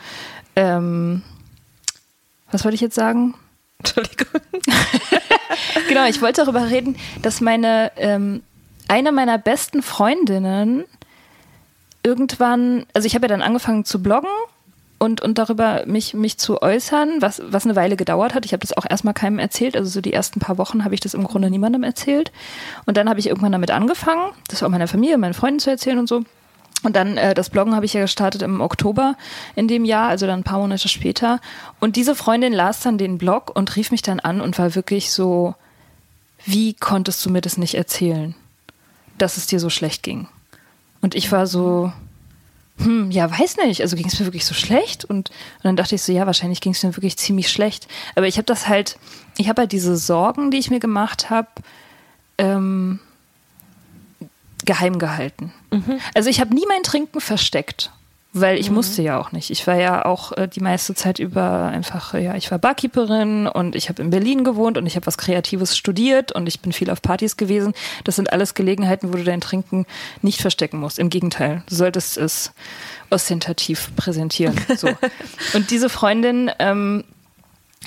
Speaker 1: Ähm, was wollte ich jetzt sagen?
Speaker 2: Entschuldigung.
Speaker 1: genau, ich wollte darüber reden, dass meine ähm, eine meiner besten Freundinnen irgendwann, also ich habe ja dann angefangen zu bloggen und, und darüber mich, mich zu äußern, was, was eine Weile gedauert hat. Ich habe das auch erstmal keinem erzählt. Also so die ersten paar Wochen habe ich das im Grunde niemandem erzählt. Und dann habe ich irgendwann damit angefangen, das auch meiner Familie, meinen Freunden zu erzählen und so. Und dann äh, das Bloggen habe ich ja gestartet im Oktober in dem Jahr, also dann ein paar Monate später. Und diese Freundin las dann den Blog und rief mich dann an und war wirklich so, wie konntest du mir das nicht erzählen, dass es dir so schlecht ging? Und ich war so, hm, ja, weiß nicht, also ging es mir wirklich so schlecht? Und, und dann dachte ich so, ja, wahrscheinlich ging es mir wirklich ziemlich schlecht. Aber ich habe das halt, ich habe halt diese Sorgen, die ich mir gemacht habe, ähm, geheim gehalten. Mhm. Also ich habe nie mein Trinken versteckt, weil ich mhm. musste ja auch nicht. Ich war ja auch äh, die meiste Zeit über einfach, ja, ich war Barkeeperin und ich habe in Berlin gewohnt und ich habe was Kreatives studiert und ich bin viel auf Partys gewesen. Das sind alles Gelegenheiten, wo du dein Trinken nicht verstecken musst. Im Gegenteil, du solltest es ostentativ präsentieren. So. und diese Freundin, ähm,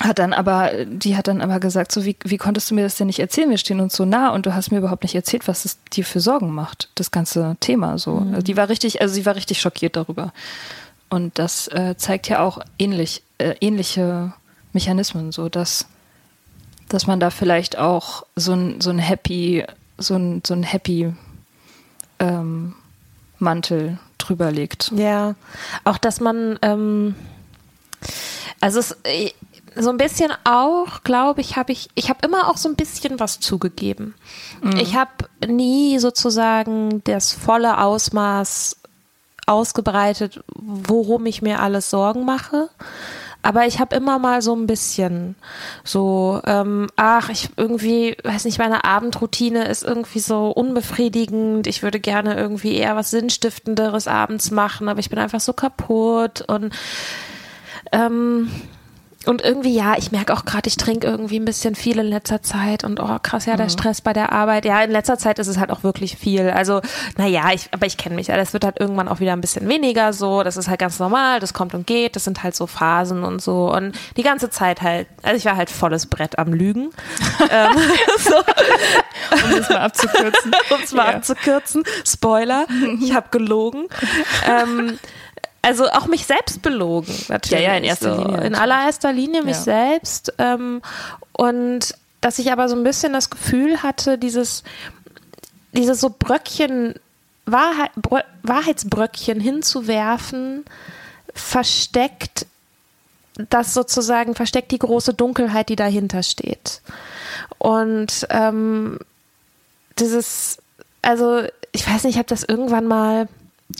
Speaker 1: hat dann aber, die hat dann aber gesagt, so wie, wie konntest du mir das denn nicht erzählen? Wir stehen uns so nah und du hast mir überhaupt nicht erzählt, was es dir für Sorgen macht, das ganze Thema so. Mhm. Also die war richtig, also sie war richtig schockiert darüber. Und das äh, zeigt ja auch ähnlich, äh, ähnliche Mechanismen, so dass, dass man da vielleicht auch so ein, so ein Happy, so ein, so ein Happy ähm, Mantel drüber legt.
Speaker 2: Ja, auch dass man ähm also es, äh, so ein bisschen auch, glaube ich, habe ich, ich habe immer auch so ein bisschen was zugegeben. Mhm. Ich habe nie sozusagen das volle Ausmaß ausgebreitet, worum ich mir alles Sorgen mache. Aber ich habe immer mal so ein bisschen so, ähm, ach, ich irgendwie, weiß nicht, meine Abendroutine ist irgendwie so unbefriedigend. Ich würde gerne irgendwie eher was Sinnstiftenderes abends machen, aber ich bin einfach so kaputt und ähm, und irgendwie, ja, ich merke auch gerade, ich trinke irgendwie ein bisschen viel in letzter Zeit und oh krass, ja, der mhm. Stress bei der Arbeit. Ja, in letzter Zeit ist es halt auch wirklich viel. Also, naja, ich, aber ich kenne mich ja. Das wird halt irgendwann auch wieder ein bisschen weniger so. Das ist halt ganz normal, das kommt und geht, das sind halt so Phasen und so. Und die ganze Zeit halt, also ich war halt volles Brett am Lügen. ähm, so.
Speaker 1: Um es mal abzukürzen.
Speaker 2: um es mal ja. abzukürzen. Spoiler, ich habe gelogen. ähm, also auch mich selbst belogen, natürlich.
Speaker 1: Ja, ja, in erster
Speaker 2: so.
Speaker 1: Linie.
Speaker 2: In allererster Linie mich ja. selbst. Ähm, und dass ich aber so ein bisschen das Gefühl hatte, dieses, dieses so Bröckchen, Wahrheit, Wahrheitsbröckchen hinzuwerfen, versteckt das sozusagen, versteckt die große Dunkelheit, die dahinter steht. Und ähm, dieses, also ich weiß nicht, ich habe das irgendwann mal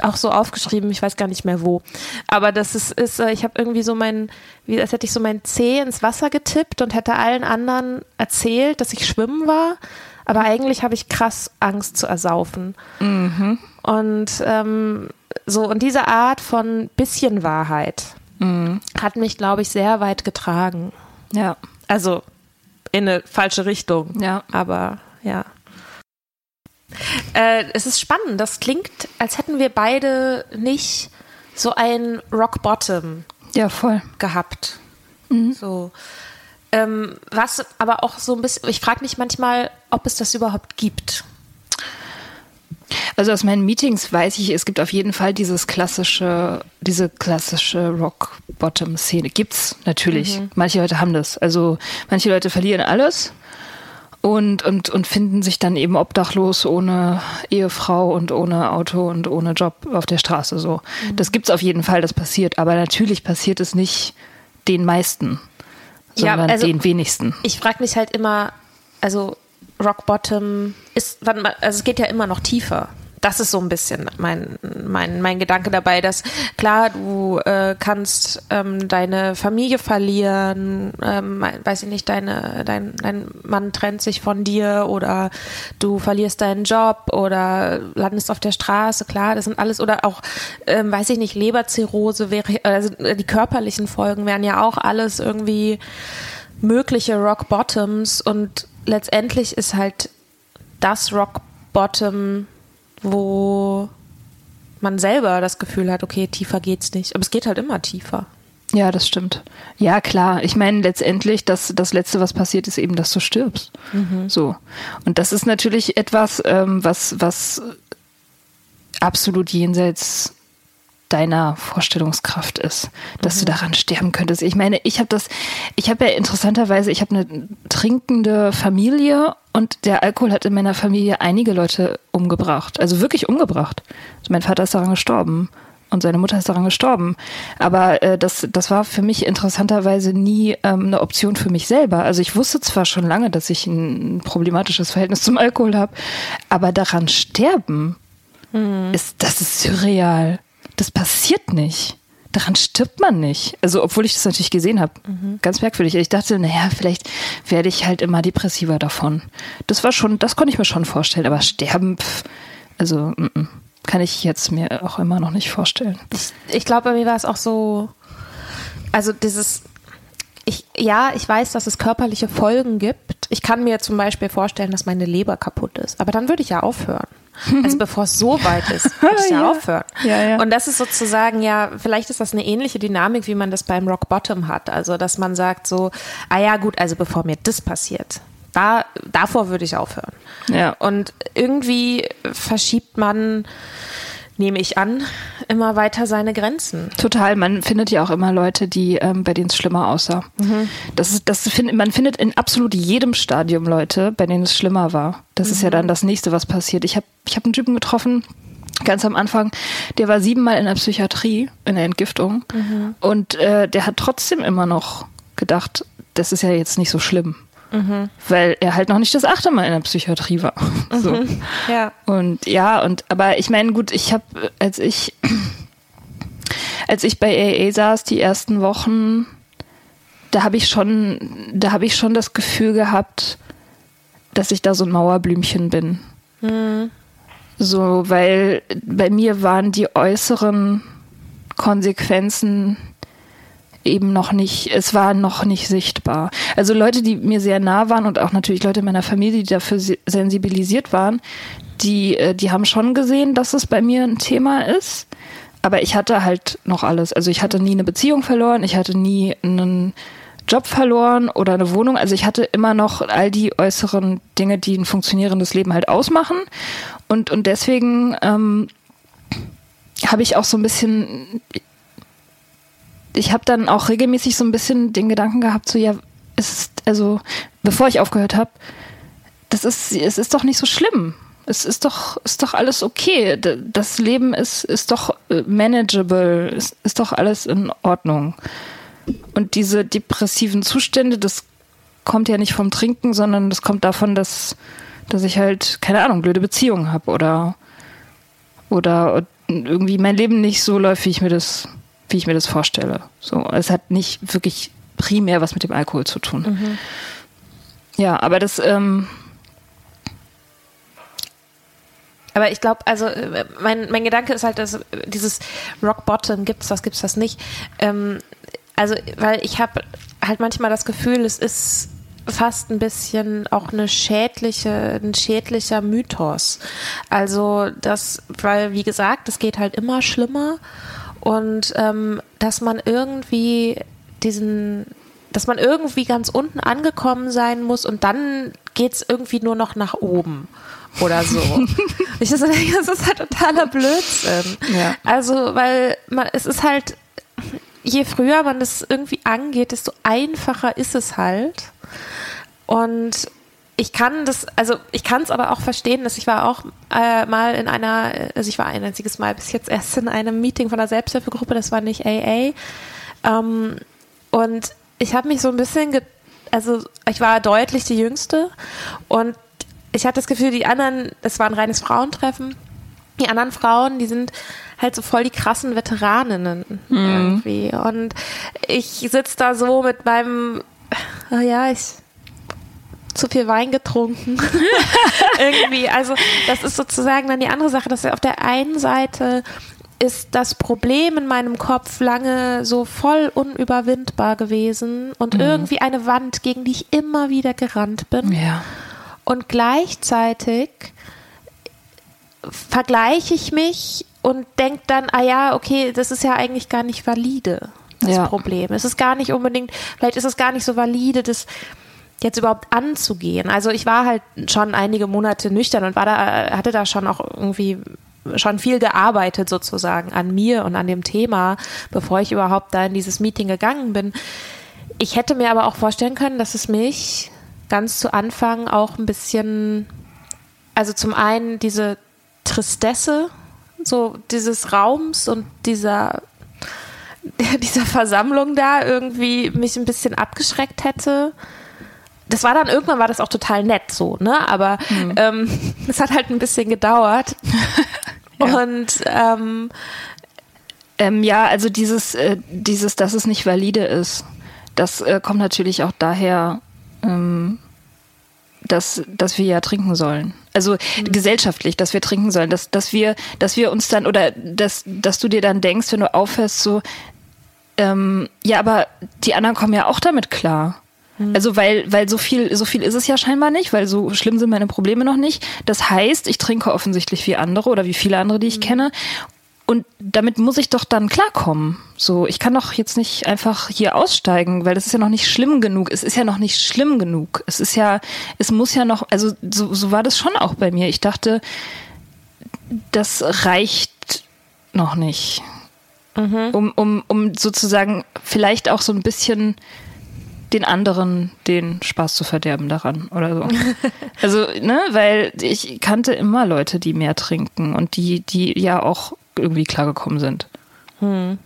Speaker 2: auch so aufgeschrieben, ich weiß gar nicht mehr wo. Aber das ist, ist äh, ich habe irgendwie so mein, wie als hätte ich so mein Zeh ins Wasser getippt und hätte allen anderen erzählt, dass ich schwimmen war. Aber eigentlich habe ich krass Angst zu ersaufen. Mhm. Und ähm, so, und diese Art von bisschen Wahrheit mhm. hat mich, glaube ich, sehr weit getragen.
Speaker 1: Ja.
Speaker 2: Also in eine falsche Richtung.
Speaker 1: Ja.
Speaker 2: Aber ja. Äh, es ist spannend. Das klingt, als hätten wir beide nicht so ein Rock Bottom
Speaker 1: ja, voll.
Speaker 2: gehabt. Mhm. So. Ähm, was aber auch so ein bisschen, ich frage mich manchmal, ob es das überhaupt gibt.
Speaker 1: Also aus meinen Meetings weiß ich, es gibt auf jeden Fall dieses klassische, diese klassische Rock-Bottom-Szene. Gibt's natürlich. Mhm. Manche Leute haben das. Also manche Leute verlieren alles und, und, und finden sich dann eben obdachlos ohne Ehefrau und ohne Auto und ohne Job auf der Straße so. Mhm. Das gibt's auf jeden Fall, das passiert, aber natürlich passiert es nicht den meisten. sondern
Speaker 2: also
Speaker 1: den wenigsten.
Speaker 2: Ich frage mich halt immer, also Rock Bottom ist, also es geht ja immer noch tiefer das ist so ein bisschen mein, mein, mein Gedanke dabei, dass klar, du äh, kannst ähm, deine Familie verlieren, ähm, weiß ich nicht, deine, dein, dein Mann trennt sich von dir oder du verlierst deinen Job oder landest auf der Straße, klar, das sind alles, oder auch, ähm, weiß ich nicht, Leberzirrhose wäre, also die körperlichen Folgen wären ja auch alles irgendwie mögliche Rock Bottoms und letztendlich ist halt das Rock Bottom wo man selber das Gefühl hat, okay, tiefer geht's nicht. Aber es geht halt immer tiefer.
Speaker 1: Ja, das stimmt. Ja, klar. Ich meine, letztendlich, das, das Letzte, was passiert, ist eben, dass du stirbst. Mhm. So. Und das ist natürlich etwas, ähm, was, was absolut jenseits deiner Vorstellungskraft ist, dass mhm. du daran sterben könntest. Ich meine, ich habe das, ich habe ja interessanterweise, ich habe eine trinkende Familie und der Alkohol hat in meiner Familie einige Leute umgebracht, also wirklich umgebracht. Also mein Vater ist daran gestorben und seine Mutter ist daran gestorben. Aber äh, das, das war für mich interessanterweise nie ähm, eine Option für mich selber. Also ich wusste zwar schon lange, dass ich ein problematisches Verhältnis zum Alkohol habe, aber daran sterben, mhm. ist, das ist surreal das passiert nicht. Daran stirbt man nicht. Also, obwohl ich das natürlich gesehen habe. Mhm. Ganz merkwürdig. Ich dachte, naja, vielleicht werde ich halt immer depressiver davon. Das war schon, das konnte ich mir schon vorstellen. Aber sterben, pff, also, m -m, kann ich jetzt mir auch immer noch nicht vorstellen.
Speaker 2: Ich, ich glaube, bei mir war es auch so, also dieses, ich, ja, ich weiß, dass es körperliche Folgen gibt. Ich kann mir zum Beispiel vorstellen, dass meine Leber kaputt ist. Aber dann würde ich ja aufhören. Also bevor es so weit ist, würde ich ja, ja aufhören. Ja, ja. Und das ist sozusagen ja, vielleicht ist das eine ähnliche Dynamik, wie man das beim Rock Bottom hat. Also, dass man sagt so, ah ja, gut, also bevor mir das passiert, da, davor würde ich aufhören. Ja. Und irgendwie verschiebt man nehme ich an, immer weiter seine Grenzen.
Speaker 1: Total. Man findet ja auch immer Leute, die ähm, bei denen es schlimmer aussah. Mhm. Das ist, das find, man findet in absolut jedem Stadium Leute, bei denen es schlimmer war. Das mhm. ist ja mhm. dann das nächste, was passiert. Ich habe ich hab einen Typen getroffen, ganz am Anfang, der war siebenmal in der Psychiatrie, in der Entgiftung. Mhm. Und äh, der hat trotzdem immer noch gedacht, das ist ja jetzt nicht so schlimm. Mhm. Weil er halt noch nicht das achte Mal in der Psychiatrie war. Mhm. So. Ja. Und ja, und aber ich meine, gut, ich habe, als ich als ich bei AA saß, die ersten Wochen, da habe ich schon, da habe ich schon das Gefühl gehabt, dass ich da so ein Mauerblümchen bin. Mhm. So, weil bei mir waren die äußeren Konsequenzen eben noch nicht, es war noch nicht sichtbar. Also Leute, die mir sehr nah waren und auch natürlich Leute in meiner Familie, die dafür sensibilisiert waren, die, äh, die haben schon gesehen, dass es bei mir ein Thema ist. Aber ich hatte halt noch alles. Also ich hatte nie eine Beziehung verloren, ich hatte nie einen Job verloren oder eine Wohnung. Also ich hatte immer noch all die äußeren Dinge, die ein funktionierendes Leben halt ausmachen. Und, und deswegen ähm, habe ich auch so ein bisschen, ich habe dann auch regelmäßig so ein bisschen den Gedanken gehabt, so ja, es ist, also bevor ich aufgehört habe, das ist, es ist doch nicht so schlimm. Es ist doch, ist doch alles okay. Das Leben ist, ist doch äh, manageable, ist, ist doch alles in Ordnung. Und diese depressiven Zustände, das kommt ja nicht vom Trinken, sondern das kommt davon, dass, dass ich halt, keine Ahnung, blöde Beziehungen habe oder, oder irgendwie mein Leben nicht so läuft, wie ich mir das wie ich mir das vorstelle. So, es hat nicht wirklich primär was mit dem Alkohol zu tun. Mhm. Ja, aber das. Ähm
Speaker 2: aber ich glaube, also äh, mein, mein Gedanke ist halt, dass dieses Rock Bottom gibt's das, gibt's das nicht. Ähm, also, weil ich habe halt manchmal das Gefühl, es ist fast ein bisschen auch eine schädliche, ein schädlicher Mythos. Also das, weil wie gesagt, es geht halt immer schlimmer und ähm, dass man irgendwie diesen, dass man irgendwie ganz unten angekommen sein muss und dann geht es irgendwie nur noch nach oben oder so. ich das, das ist halt totaler Blödsinn. Ja. Also, weil man, es ist halt, je früher man das irgendwie angeht, desto einfacher ist es halt. Und ich kann das, also ich kann es aber auch verstehen, dass ich war auch äh, mal in einer, also ich war ein einziges Mal bis jetzt erst in einem Meeting von einer Selbsthilfegruppe, das war nicht AA. Ähm, und ich habe mich so ein bisschen, also ich war deutlich die Jüngste und ich hatte das Gefühl, die anderen, es war ein reines Frauentreffen, die anderen Frauen, die sind halt so voll die krassen Veteraninnen mhm. irgendwie. Und ich sitze da so mit meinem, oh ja, ich zu viel Wein getrunken. irgendwie. Also, das ist sozusagen dann die andere Sache, dass auf der einen Seite ist das Problem in meinem Kopf lange so voll unüberwindbar gewesen und mhm. irgendwie eine Wand, gegen die ich immer wieder gerannt bin.
Speaker 1: Ja.
Speaker 2: Und gleichzeitig vergleiche ich mich und denke dann, ah ja, okay, das ist ja eigentlich gar nicht valide, das ja. Problem. Es ist gar nicht unbedingt, vielleicht ist es gar nicht so valide, das jetzt überhaupt anzugehen. Also ich war halt schon einige Monate nüchtern und war da, hatte da schon auch irgendwie schon viel gearbeitet sozusagen an mir und an dem Thema, bevor ich überhaupt da in dieses Meeting gegangen bin. Ich hätte mir aber auch vorstellen können, dass es mich ganz zu Anfang auch ein bisschen, also zum einen diese Tristesse, so dieses Raums und dieser dieser Versammlung da irgendwie mich ein bisschen abgeschreckt hätte. Das war dann irgendwann war das auch total nett so, ne? Aber mhm. ähm, es hat halt ein bisschen gedauert. ja. Und ähm,
Speaker 1: ähm, ja, also dieses, äh, dieses, dass es nicht valide ist, das äh, kommt natürlich auch daher, ähm, dass, dass wir ja trinken sollen. Also mhm. gesellschaftlich, dass wir trinken sollen, dass, dass wir, dass wir uns dann oder dass, dass du dir dann denkst, wenn du aufhörst, so, ähm, ja, aber die anderen kommen ja auch damit klar. Mhm. Also weil, weil so viel, so viel ist es ja scheinbar nicht, weil so schlimm sind meine Probleme noch nicht. Das heißt, ich trinke offensichtlich wie andere oder wie viele andere, die ich mhm. kenne. Und damit muss ich doch dann klarkommen. So, ich kann doch jetzt nicht einfach hier aussteigen, weil das ist ja noch nicht schlimm genug. Es ist ja noch nicht schlimm genug. Es ist ja, es muss ja noch, also so, so war das schon auch bei mir. Ich dachte, das reicht noch nicht. Mhm. Um, um, um sozusagen vielleicht auch so ein bisschen den anderen den Spaß zu verderben daran oder so. also, ne, weil ich kannte immer Leute, die mehr trinken und die, die ja auch irgendwie klargekommen sind. Hm.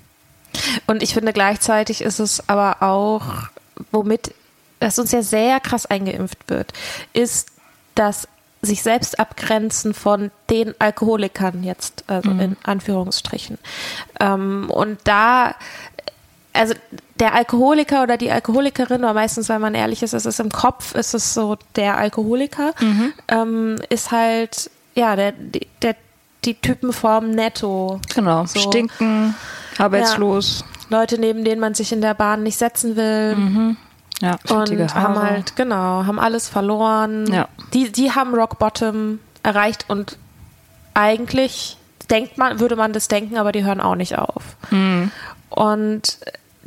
Speaker 2: Und ich finde gleichzeitig ist es aber auch, womit es uns ja sehr krass eingeimpft wird, ist das sich selbst abgrenzen von den Alkoholikern jetzt, also mhm. in Anführungsstrichen. Ähm, und da, also der Alkoholiker oder die Alkoholikerin, oder meistens, wenn man ehrlich ist, ist es im Kopf, ist es so der Alkoholiker, mhm. ähm, ist halt, ja, der, der die Typenform netto.
Speaker 1: Genau, so. stinken, arbeitslos.
Speaker 2: Ja, Leute, neben denen man sich in der Bahn nicht setzen will.
Speaker 1: Mhm. Ja,
Speaker 2: und haben halt, genau, haben alles verloren.
Speaker 1: Ja.
Speaker 2: Die, die haben Rock Bottom erreicht und eigentlich denkt man, würde man das denken, aber die hören auch nicht auf. Mhm. Und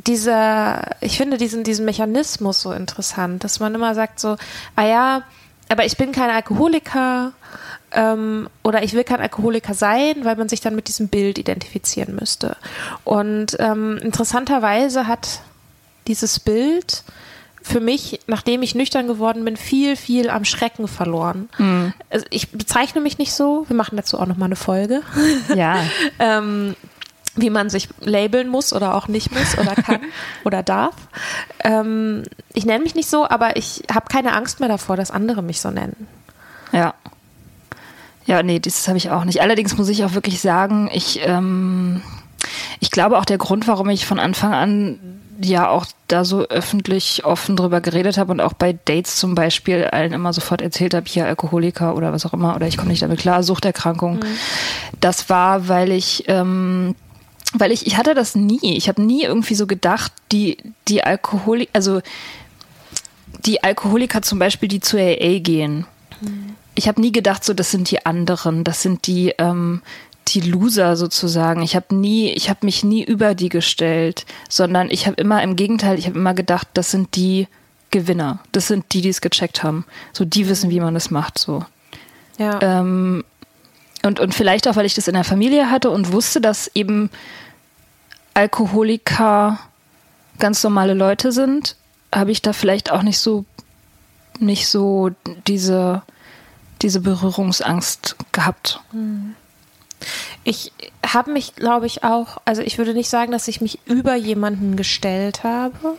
Speaker 2: dieser, ich finde diesen, diesen Mechanismus so interessant, dass man immer sagt so, ah ja, aber ich bin kein Alkoholiker ähm, oder ich will kein Alkoholiker sein, weil man sich dann mit diesem Bild identifizieren müsste. Und ähm, interessanterweise hat dieses Bild für mich, nachdem ich nüchtern geworden bin, viel, viel am Schrecken verloren. Mhm. Also ich bezeichne mich nicht so. Wir machen dazu auch noch mal eine Folge.
Speaker 1: Ja.
Speaker 2: ähm, wie man sich labeln muss oder auch nicht muss oder kann oder darf. Ähm, ich nenne mich nicht so, aber ich habe keine Angst mehr davor, dass andere mich so nennen.
Speaker 1: Ja. Ja, nee, das habe ich auch nicht. Allerdings muss ich auch wirklich sagen, ich, ähm, ich glaube auch der Grund, warum ich von Anfang an ja auch da so öffentlich offen drüber geredet habe und auch bei Dates zum Beispiel allen immer sofort erzählt habe, hier Alkoholiker oder was auch immer, oder ich komme nicht damit klar, Suchterkrankung. Mhm. Das war, weil ich ähm, weil ich, ich hatte das nie. Ich habe nie irgendwie so gedacht, die, die Alkoholiker, also die Alkoholiker zum Beispiel, die zu AA gehen. Mhm. Ich habe nie gedacht, so das sind die anderen, das sind die, ähm, die Loser sozusagen. Ich habe nie, ich habe mich nie über die gestellt, sondern ich habe immer im Gegenteil, ich habe immer gedacht, das sind die Gewinner, das sind die, die es gecheckt haben. So die wissen, wie man das macht. So.
Speaker 2: Ja.
Speaker 1: Ähm, und, und vielleicht auch, weil ich das in der Familie hatte und wusste, dass eben Alkoholiker ganz normale Leute sind, habe ich da vielleicht auch nicht so, nicht so diese, diese Berührungsangst gehabt.
Speaker 2: Ich habe mich, glaube ich, auch, also ich würde nicht sagen, dass ich mich über jemanden gestellt habe.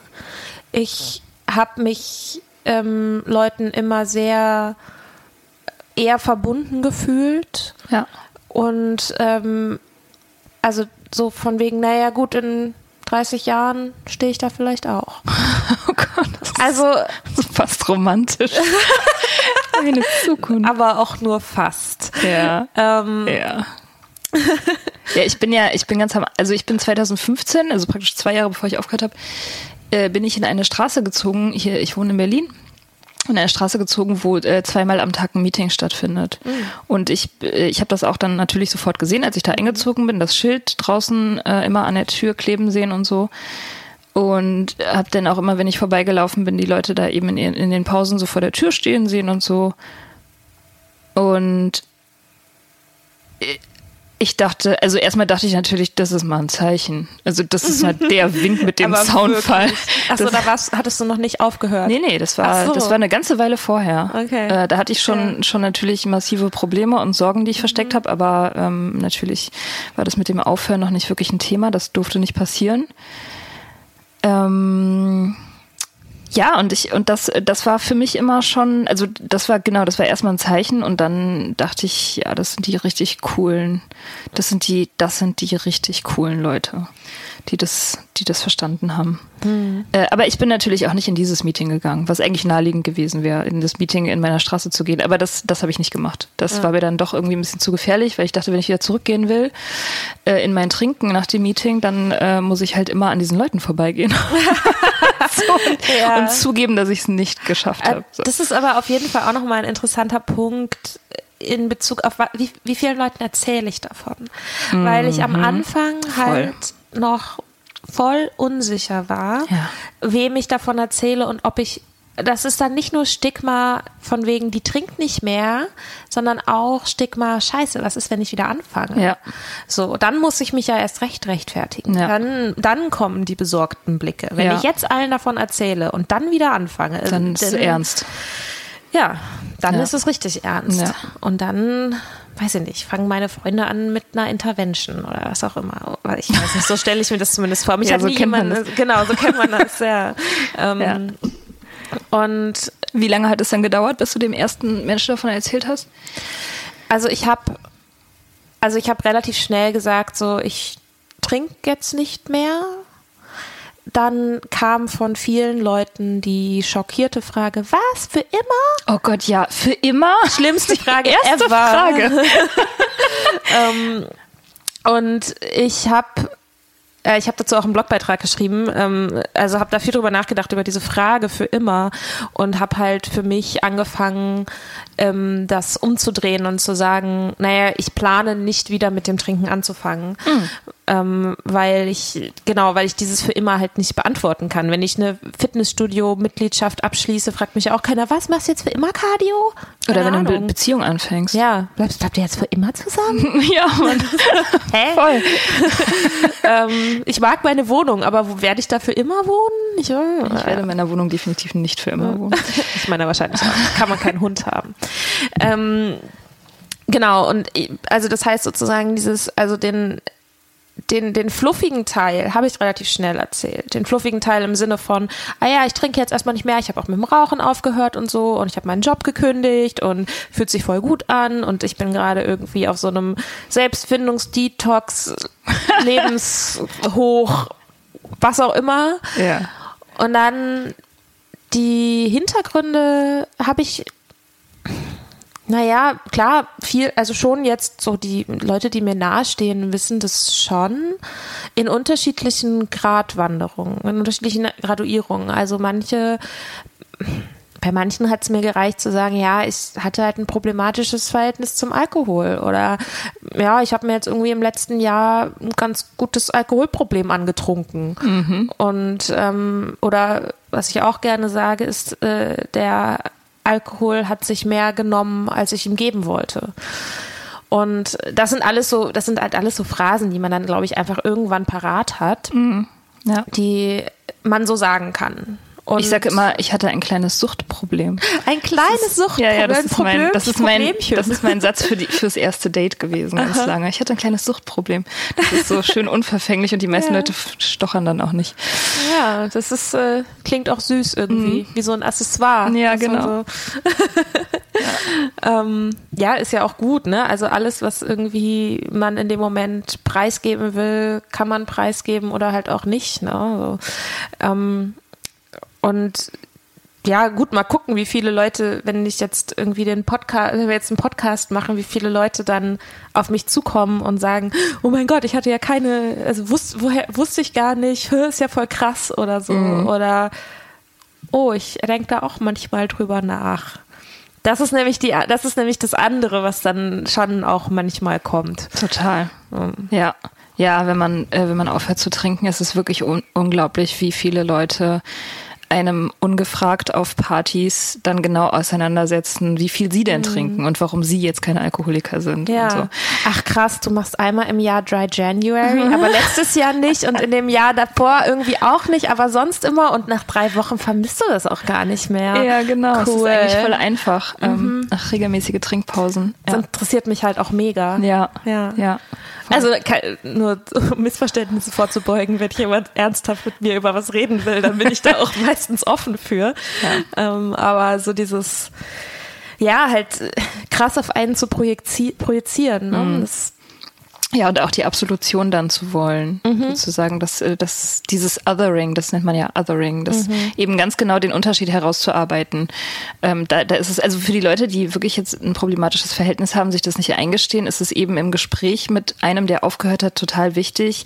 Speaker 2: ich habe mich ähm, Leuten immer sehr eher verbunden gefühlt.
Speaker 1: Ja.
Speaker 2: Und ähm, also so von wegen, naja, gut, in 30 Jahren stehe ich da vielleicht auch.
Speaker 1: Oh Gott, das ist
Speaker 2: Also,
Speaker 1: fast romantisch. Eine Zukunft.
Speaker 2: aber auch nur fast.
Speaker 1: Ja.
Speaker 2: Ähm,
Speaker 1: Ja. ja, ich bin ja, ich bin ganz am, also ich bin 2015, also praktisch zwei Jahre bevor ich aufgehört habe, äh, bin ich in eine Straße gezogen. Hier, ich wohne in Berlin. In eine Straße gezogen, wo äh, zweimal am Tag ein Meeting stattfindet. Und ich, äh, ich habe das auch dann natürlich sofort gesehen, als ich da eingezogen bin, das Schild draußen äh, immer an der Tür kleben sehen und so. Und habe dann auch immer, wenn ich vorbeigelaufen bin, die Leute da eben in, in den Pausen so vor der Tür stehen sehen und so. Und ich dachte, also erstmal dachte ich natürlich, das ist mal ein Zeichen. Also das ist mal der Wink mit dem Soundfall.
Speaker 2: Achso, da warst, hattest du noch nicht aufgehört.
Speaker 1: Nee, nee, das war,
Speaker 2: so.
Speaker 1: das war eine ganze Weile vorher.
Speaker 2: Okay.
Speaker 1: Äh, da hatte ich schon, schon natürlich massive Probleme und Sorgen, die ich
Speaker 2: Mhm.
Speaker 1: versteckt habe, aber ähm, natürlich war das mit dem Aufhören noch nicht wirklich ein Thema. Das durfte nicht passieren. Ähm, ja, und ich, und das, das war für mich immer schon, also das war genau, das war erstmal ein Zeichen und dann dachte ich, ja, das sind die richtig coolen, das sind die, das sind die richtig coolen Leute, die das, die das verstanden haben. Äh, aber ich bin natürlich auch nicht in dieses Meeting gegangen, was eigentlich naheliegend gewesen wäre, in das Meeting in meiner Straße zu gehen. Aber das, das habe ich nicht gemacht. Das war mir dann doch irgendwie ein bisschen zu gefährlich, weil ich dachte, wenn ich wieder zurückgehen will äh, in mein Trinken nach dem Meeting, dann äh, muss ich halt immer an diesen Leuten vorbeigehen. so, und,
Speaker 2: Ja.
Speaker 1: und zugeben, dass ich es nicht geschafft
Speaker 2: Äh,
Speaker 1: habe. So.
Speaker 2: Das ist aber auf jeden Fall auch nochmal ein interessanter Punkt in Bezug auf, wie, wie vielen Leuten erzähle ich davon. Weil ich am Anfang halt noch voll unsicher war,
Speaker 1: Ja.
Speaker 2: wem ich davon erzähle und ob ich das ist dann nicht nur Stigma von wegen, die trinkt nicht mehr, sondern auch Stigma, scheiße, was ist, wenn ich wieder anfange?
Speaker 1: Ja.
Speaker 2: So, dann muss ich mich ja erst recht rechtfertigen.
Speaker 1: Ja.
Speaker 2: Dann, dann kommen die besorgten Blicke. Wenn
Speaker 1: Ja.
Speaker 2: ich jetzt allen davon erzähle und dann wieder anfange,
Speaker 1: Dann ist es ernst.
Speaker 2: ja, dann
Speaker 1: Ja.
Speaker 2: ist es richtig ernst. Und dann, weiß ich nicht, fangen meine Freunde an mit einer Intervention oder was auch immer. Ich weiß nicht, so stelle ich mir das zumindest vor. Mich
Speaker 1: Ja,
Speaker 2: hat
Speaker 1: so
Speaker 2: nie
Speaker 1: kennt man
Speaker 2: jemand, genau, so kennt man das, ja. Ähm,
Speaker 1: Ja.
Speaker 2: Und
Speaker 1: Wie lange hat es dann gedauert, bis du dem ersten Menschen davon erzählt hast?
Speaker 2: also ich habe also ich habe relativ schnell gesagt, so ich trinke jetzt nicht mehr. Dann kam von vielen Leuten die schockierte Frage, was, für immer?
Speaker 1: Oh Gott, ja, für immer?
Speaker 2: Schlimmste Frage
Speaker 1: Erste
Speaker 2: ever.
Speaker 1: Frage.
Speaker 2: ähm, und ich habe äh, ich habe dazu auch einen Blogbeitrag geschrieben, ähm, also habe da viel drüber nachgedacht über diese Frage für immer und habe halt für mich angefangen, ähm, das umzudrehen und zu sagen, naja, ich plane nicht wieder mit dem Trinken anzufangen, ähm, weil ich genau, weil ich dieses für immer halt nicht beantworten kann. Wenn ich eine Fitnessstudio-Mitgliedschaft abschließe, fragt mich auch keiner, was machst du jetzt für immer Cardio?
Speaker 1: Oder
Speaker 2: Keine
Speaker 1: wenn du eine Be
Speaker 2: Ahnung.
Speaker 1: Beziehung anfängst.
Speaker 2: ja, bleibst, bleibt ihr jetzt für immer zusammen?
Speaker 1: ja Mann.
Speaker 2: Hä?
Speaker 1: Voll.
Speaker 2: ähm, ich mag meine Wohnung, aber wo werde ich da für immer wohnen? Ich, äh,
Speaker 1: Ich werde in meiner Wohnung definitiv nicht für immer wohnen.
Speaker 2: ich meine wahrscheinlich auch. Kann man keinen Hund haben. Ähm, genau, und also das heißt sozusagen dieses, also den, den, den fluffigen Teil habe ich relativ schnell erzählt. Den fluffigen Teil im Sinne von, ah ja, ich trinke jetzt erstmal nicht mehr, ich habe auch mit dem Rauchen aufgehört und so und ich habe meinen Job gekündigt und fühlt sich voll gut an und ich bin gerade irgendwie auf so einem Selbstfindungsdetox, Lebenshoch, was auch immer.
Speaker 1: Ja.
Speaker 2: Und dann die Hintergründe habe ich, naja, klar, viel, also schon jetzt so die Leute, die mir nahestehen, wissen das schon. In unterschiedlichen Gradwanderungen, in unterschiedlichen Graduierungen. Also manche, bei manchen hat es mir gereicht zu sagen, ja, ich hatte halt ein problematisches Verhältnis zum Alkohol. Oder ja, ich habe mir jetzt irgendwie im letzten Jahr ein ganz gutes Alkoholproblem angetrunken. Und ähm, oder was ich auch gerne sage, ist äh, der Alkohol hat sich mehr genommen, als ich ihm geben wollte. Und das sind alles so, das sind halt alles so Phrasen, die man dann, glaube ich, einfach irgendwann parat hat
Speaker 1: Ja.
Speaker 2: die man so sagen kann.
Speaker 1: Und ich sage immer, ich hatte ein kleines Suchtproblem.
Speaker 2: Ein kleines Suchtproblem.
Speaker 1: Ja, ja, das ist mein, das ist mein, das ist mein Satz für die, fürs erste Date gewesen, ganz Aha. lange. Ich hatte ein kleines Suchtproblem. Das ist so schön unverfänglich und die meisten ja. Leute stochern dann auch nicht.
Speaker 2: Ja, das ist, äh, klingt auch süß irgendwie, mhm. wie so ein Accessoire.
Speaker 1: Ja, genau.
Speaker 2: So ja. ähm, ja, ist ja auch gut, ne? Also alles, was irgendwie man in dem Moment preisgeben will, kann man preisgeben oder halt auch nicht, ne? So, ähm, und ja, gut, mal gucken, wie viele Leute, wenn ich jetzt irgendwie den Podcast, wenn wir jetzt einen Podcast machen, wie viele Leute dann auf mich zukommen und sagen, oh mein Gott, ich hatte ja keine, also wusste, woher, wusste ich gar nicht, ist ja voll krass oder so. Mhm. Oder oh, ich denke da auch manchmal drüber nach. Das ist nämlich die, das ist nämlich das andere, was dann schon auch manchmal kommt.
Speaker 1: Total. Ja. Ja, wenn man, äh, wenn man aufhört zu trinken, ist es wirklich un unglaublich, wie viele Leute einem ungefragt auf Partys dann genau auseinandersetzen, wie viel sie denn mhm. trinken und warum sie jetzt keine Alkoholiker sind.
Speaker 2: Ja.
Speaker 1: So.
Speaker 2: Ach krass, du machst einmal im Jahr Dry January, aber letztes Jahr nicht und in dem Jahr davor irgendwie auch nicht, aber sonst immer und nach drei Wochen vermisst du das auch gar nicht mehr.
Speaker 1: Ja, genau. Cool. Das ist eigentlich voll einfach. Ähm, mhm. Nach regelmäßige Trinkpausen.
Speaker 2: Das interessiert mich halt auch mega.
Speaker 1: Ja. Ja. ja.
Speaker 2: Also nur um Missverständnisse vorzubeugen, wenn jemand ernsthaft mit mir über was reden will, dann bin ich da auch meistens offen für. Ja. Ähm, aber so dieses, ja, halt krass auf einen zu projizieren. Ne? Mhm. Das
Speaker 1: ja, und auch die Absolution dann zu wollen, mhm. sozusagen, dass, äh, dass dieses Othering, das nennt man ja Othering, das mhm. eben ganz genau den Unterschied herauszuarbeiten. Ähm, da, da ist es, also für die Leute, die wirklich jetzt ein problematisches Verhältnis haben, sich das nicht eingestehen, ist es eben im Gespräch mit einem, der aufgehört hat, total wichtig,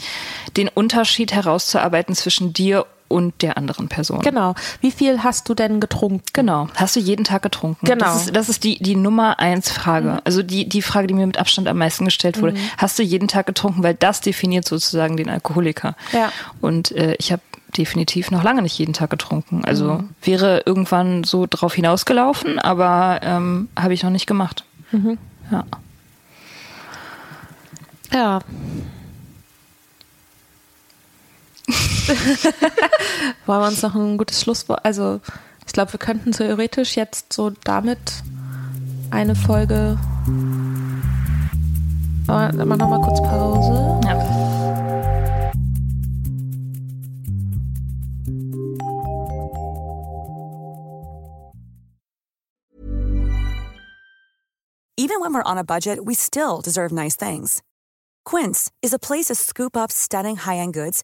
Speaker 1: den Unterschied herauszuarbeiten zwischen dir und der anderen Person.
Speaker 2: Genau. Wie viel hast du denn getrunken?
Speaker 1: Genau. Hast du jeden Tag getrunken?
Speaker 2: Genau.
Speaker 1: Das ist, das ist die, die Nummer eins Frage. Mhm. Also die, die Frage, die mir mit Abstand am meisten gestellt wurde. Mhm. Hast du jeden Tag getrunken? Weil das definiert sozusagen den Alkoholiker.
Speaker 2: Ja.
Speaker 1: Und äh, ich habe definitiv noch lange nicht jeden Tag getrunken. Also mhm. wäre irgendwann so drauf hinausgelaufen, aber ähm, habe ich noch nicht gemacht.
Speaker 2: Mhm.
Speaker 1: Ja.
Speaker 2: Ja. Wollen wir uns noch ein gutes Schlusswort? Also, ich glaube, wir könnten theoretisch jetzt so damit eine Folge. Aber dann machen wir mal kurz Pause.
Speaker 1: Ja.
Speaker 3: Even when we're on a budget, we still deserve nice things. Quince is a place to scoop up stunning high-end goods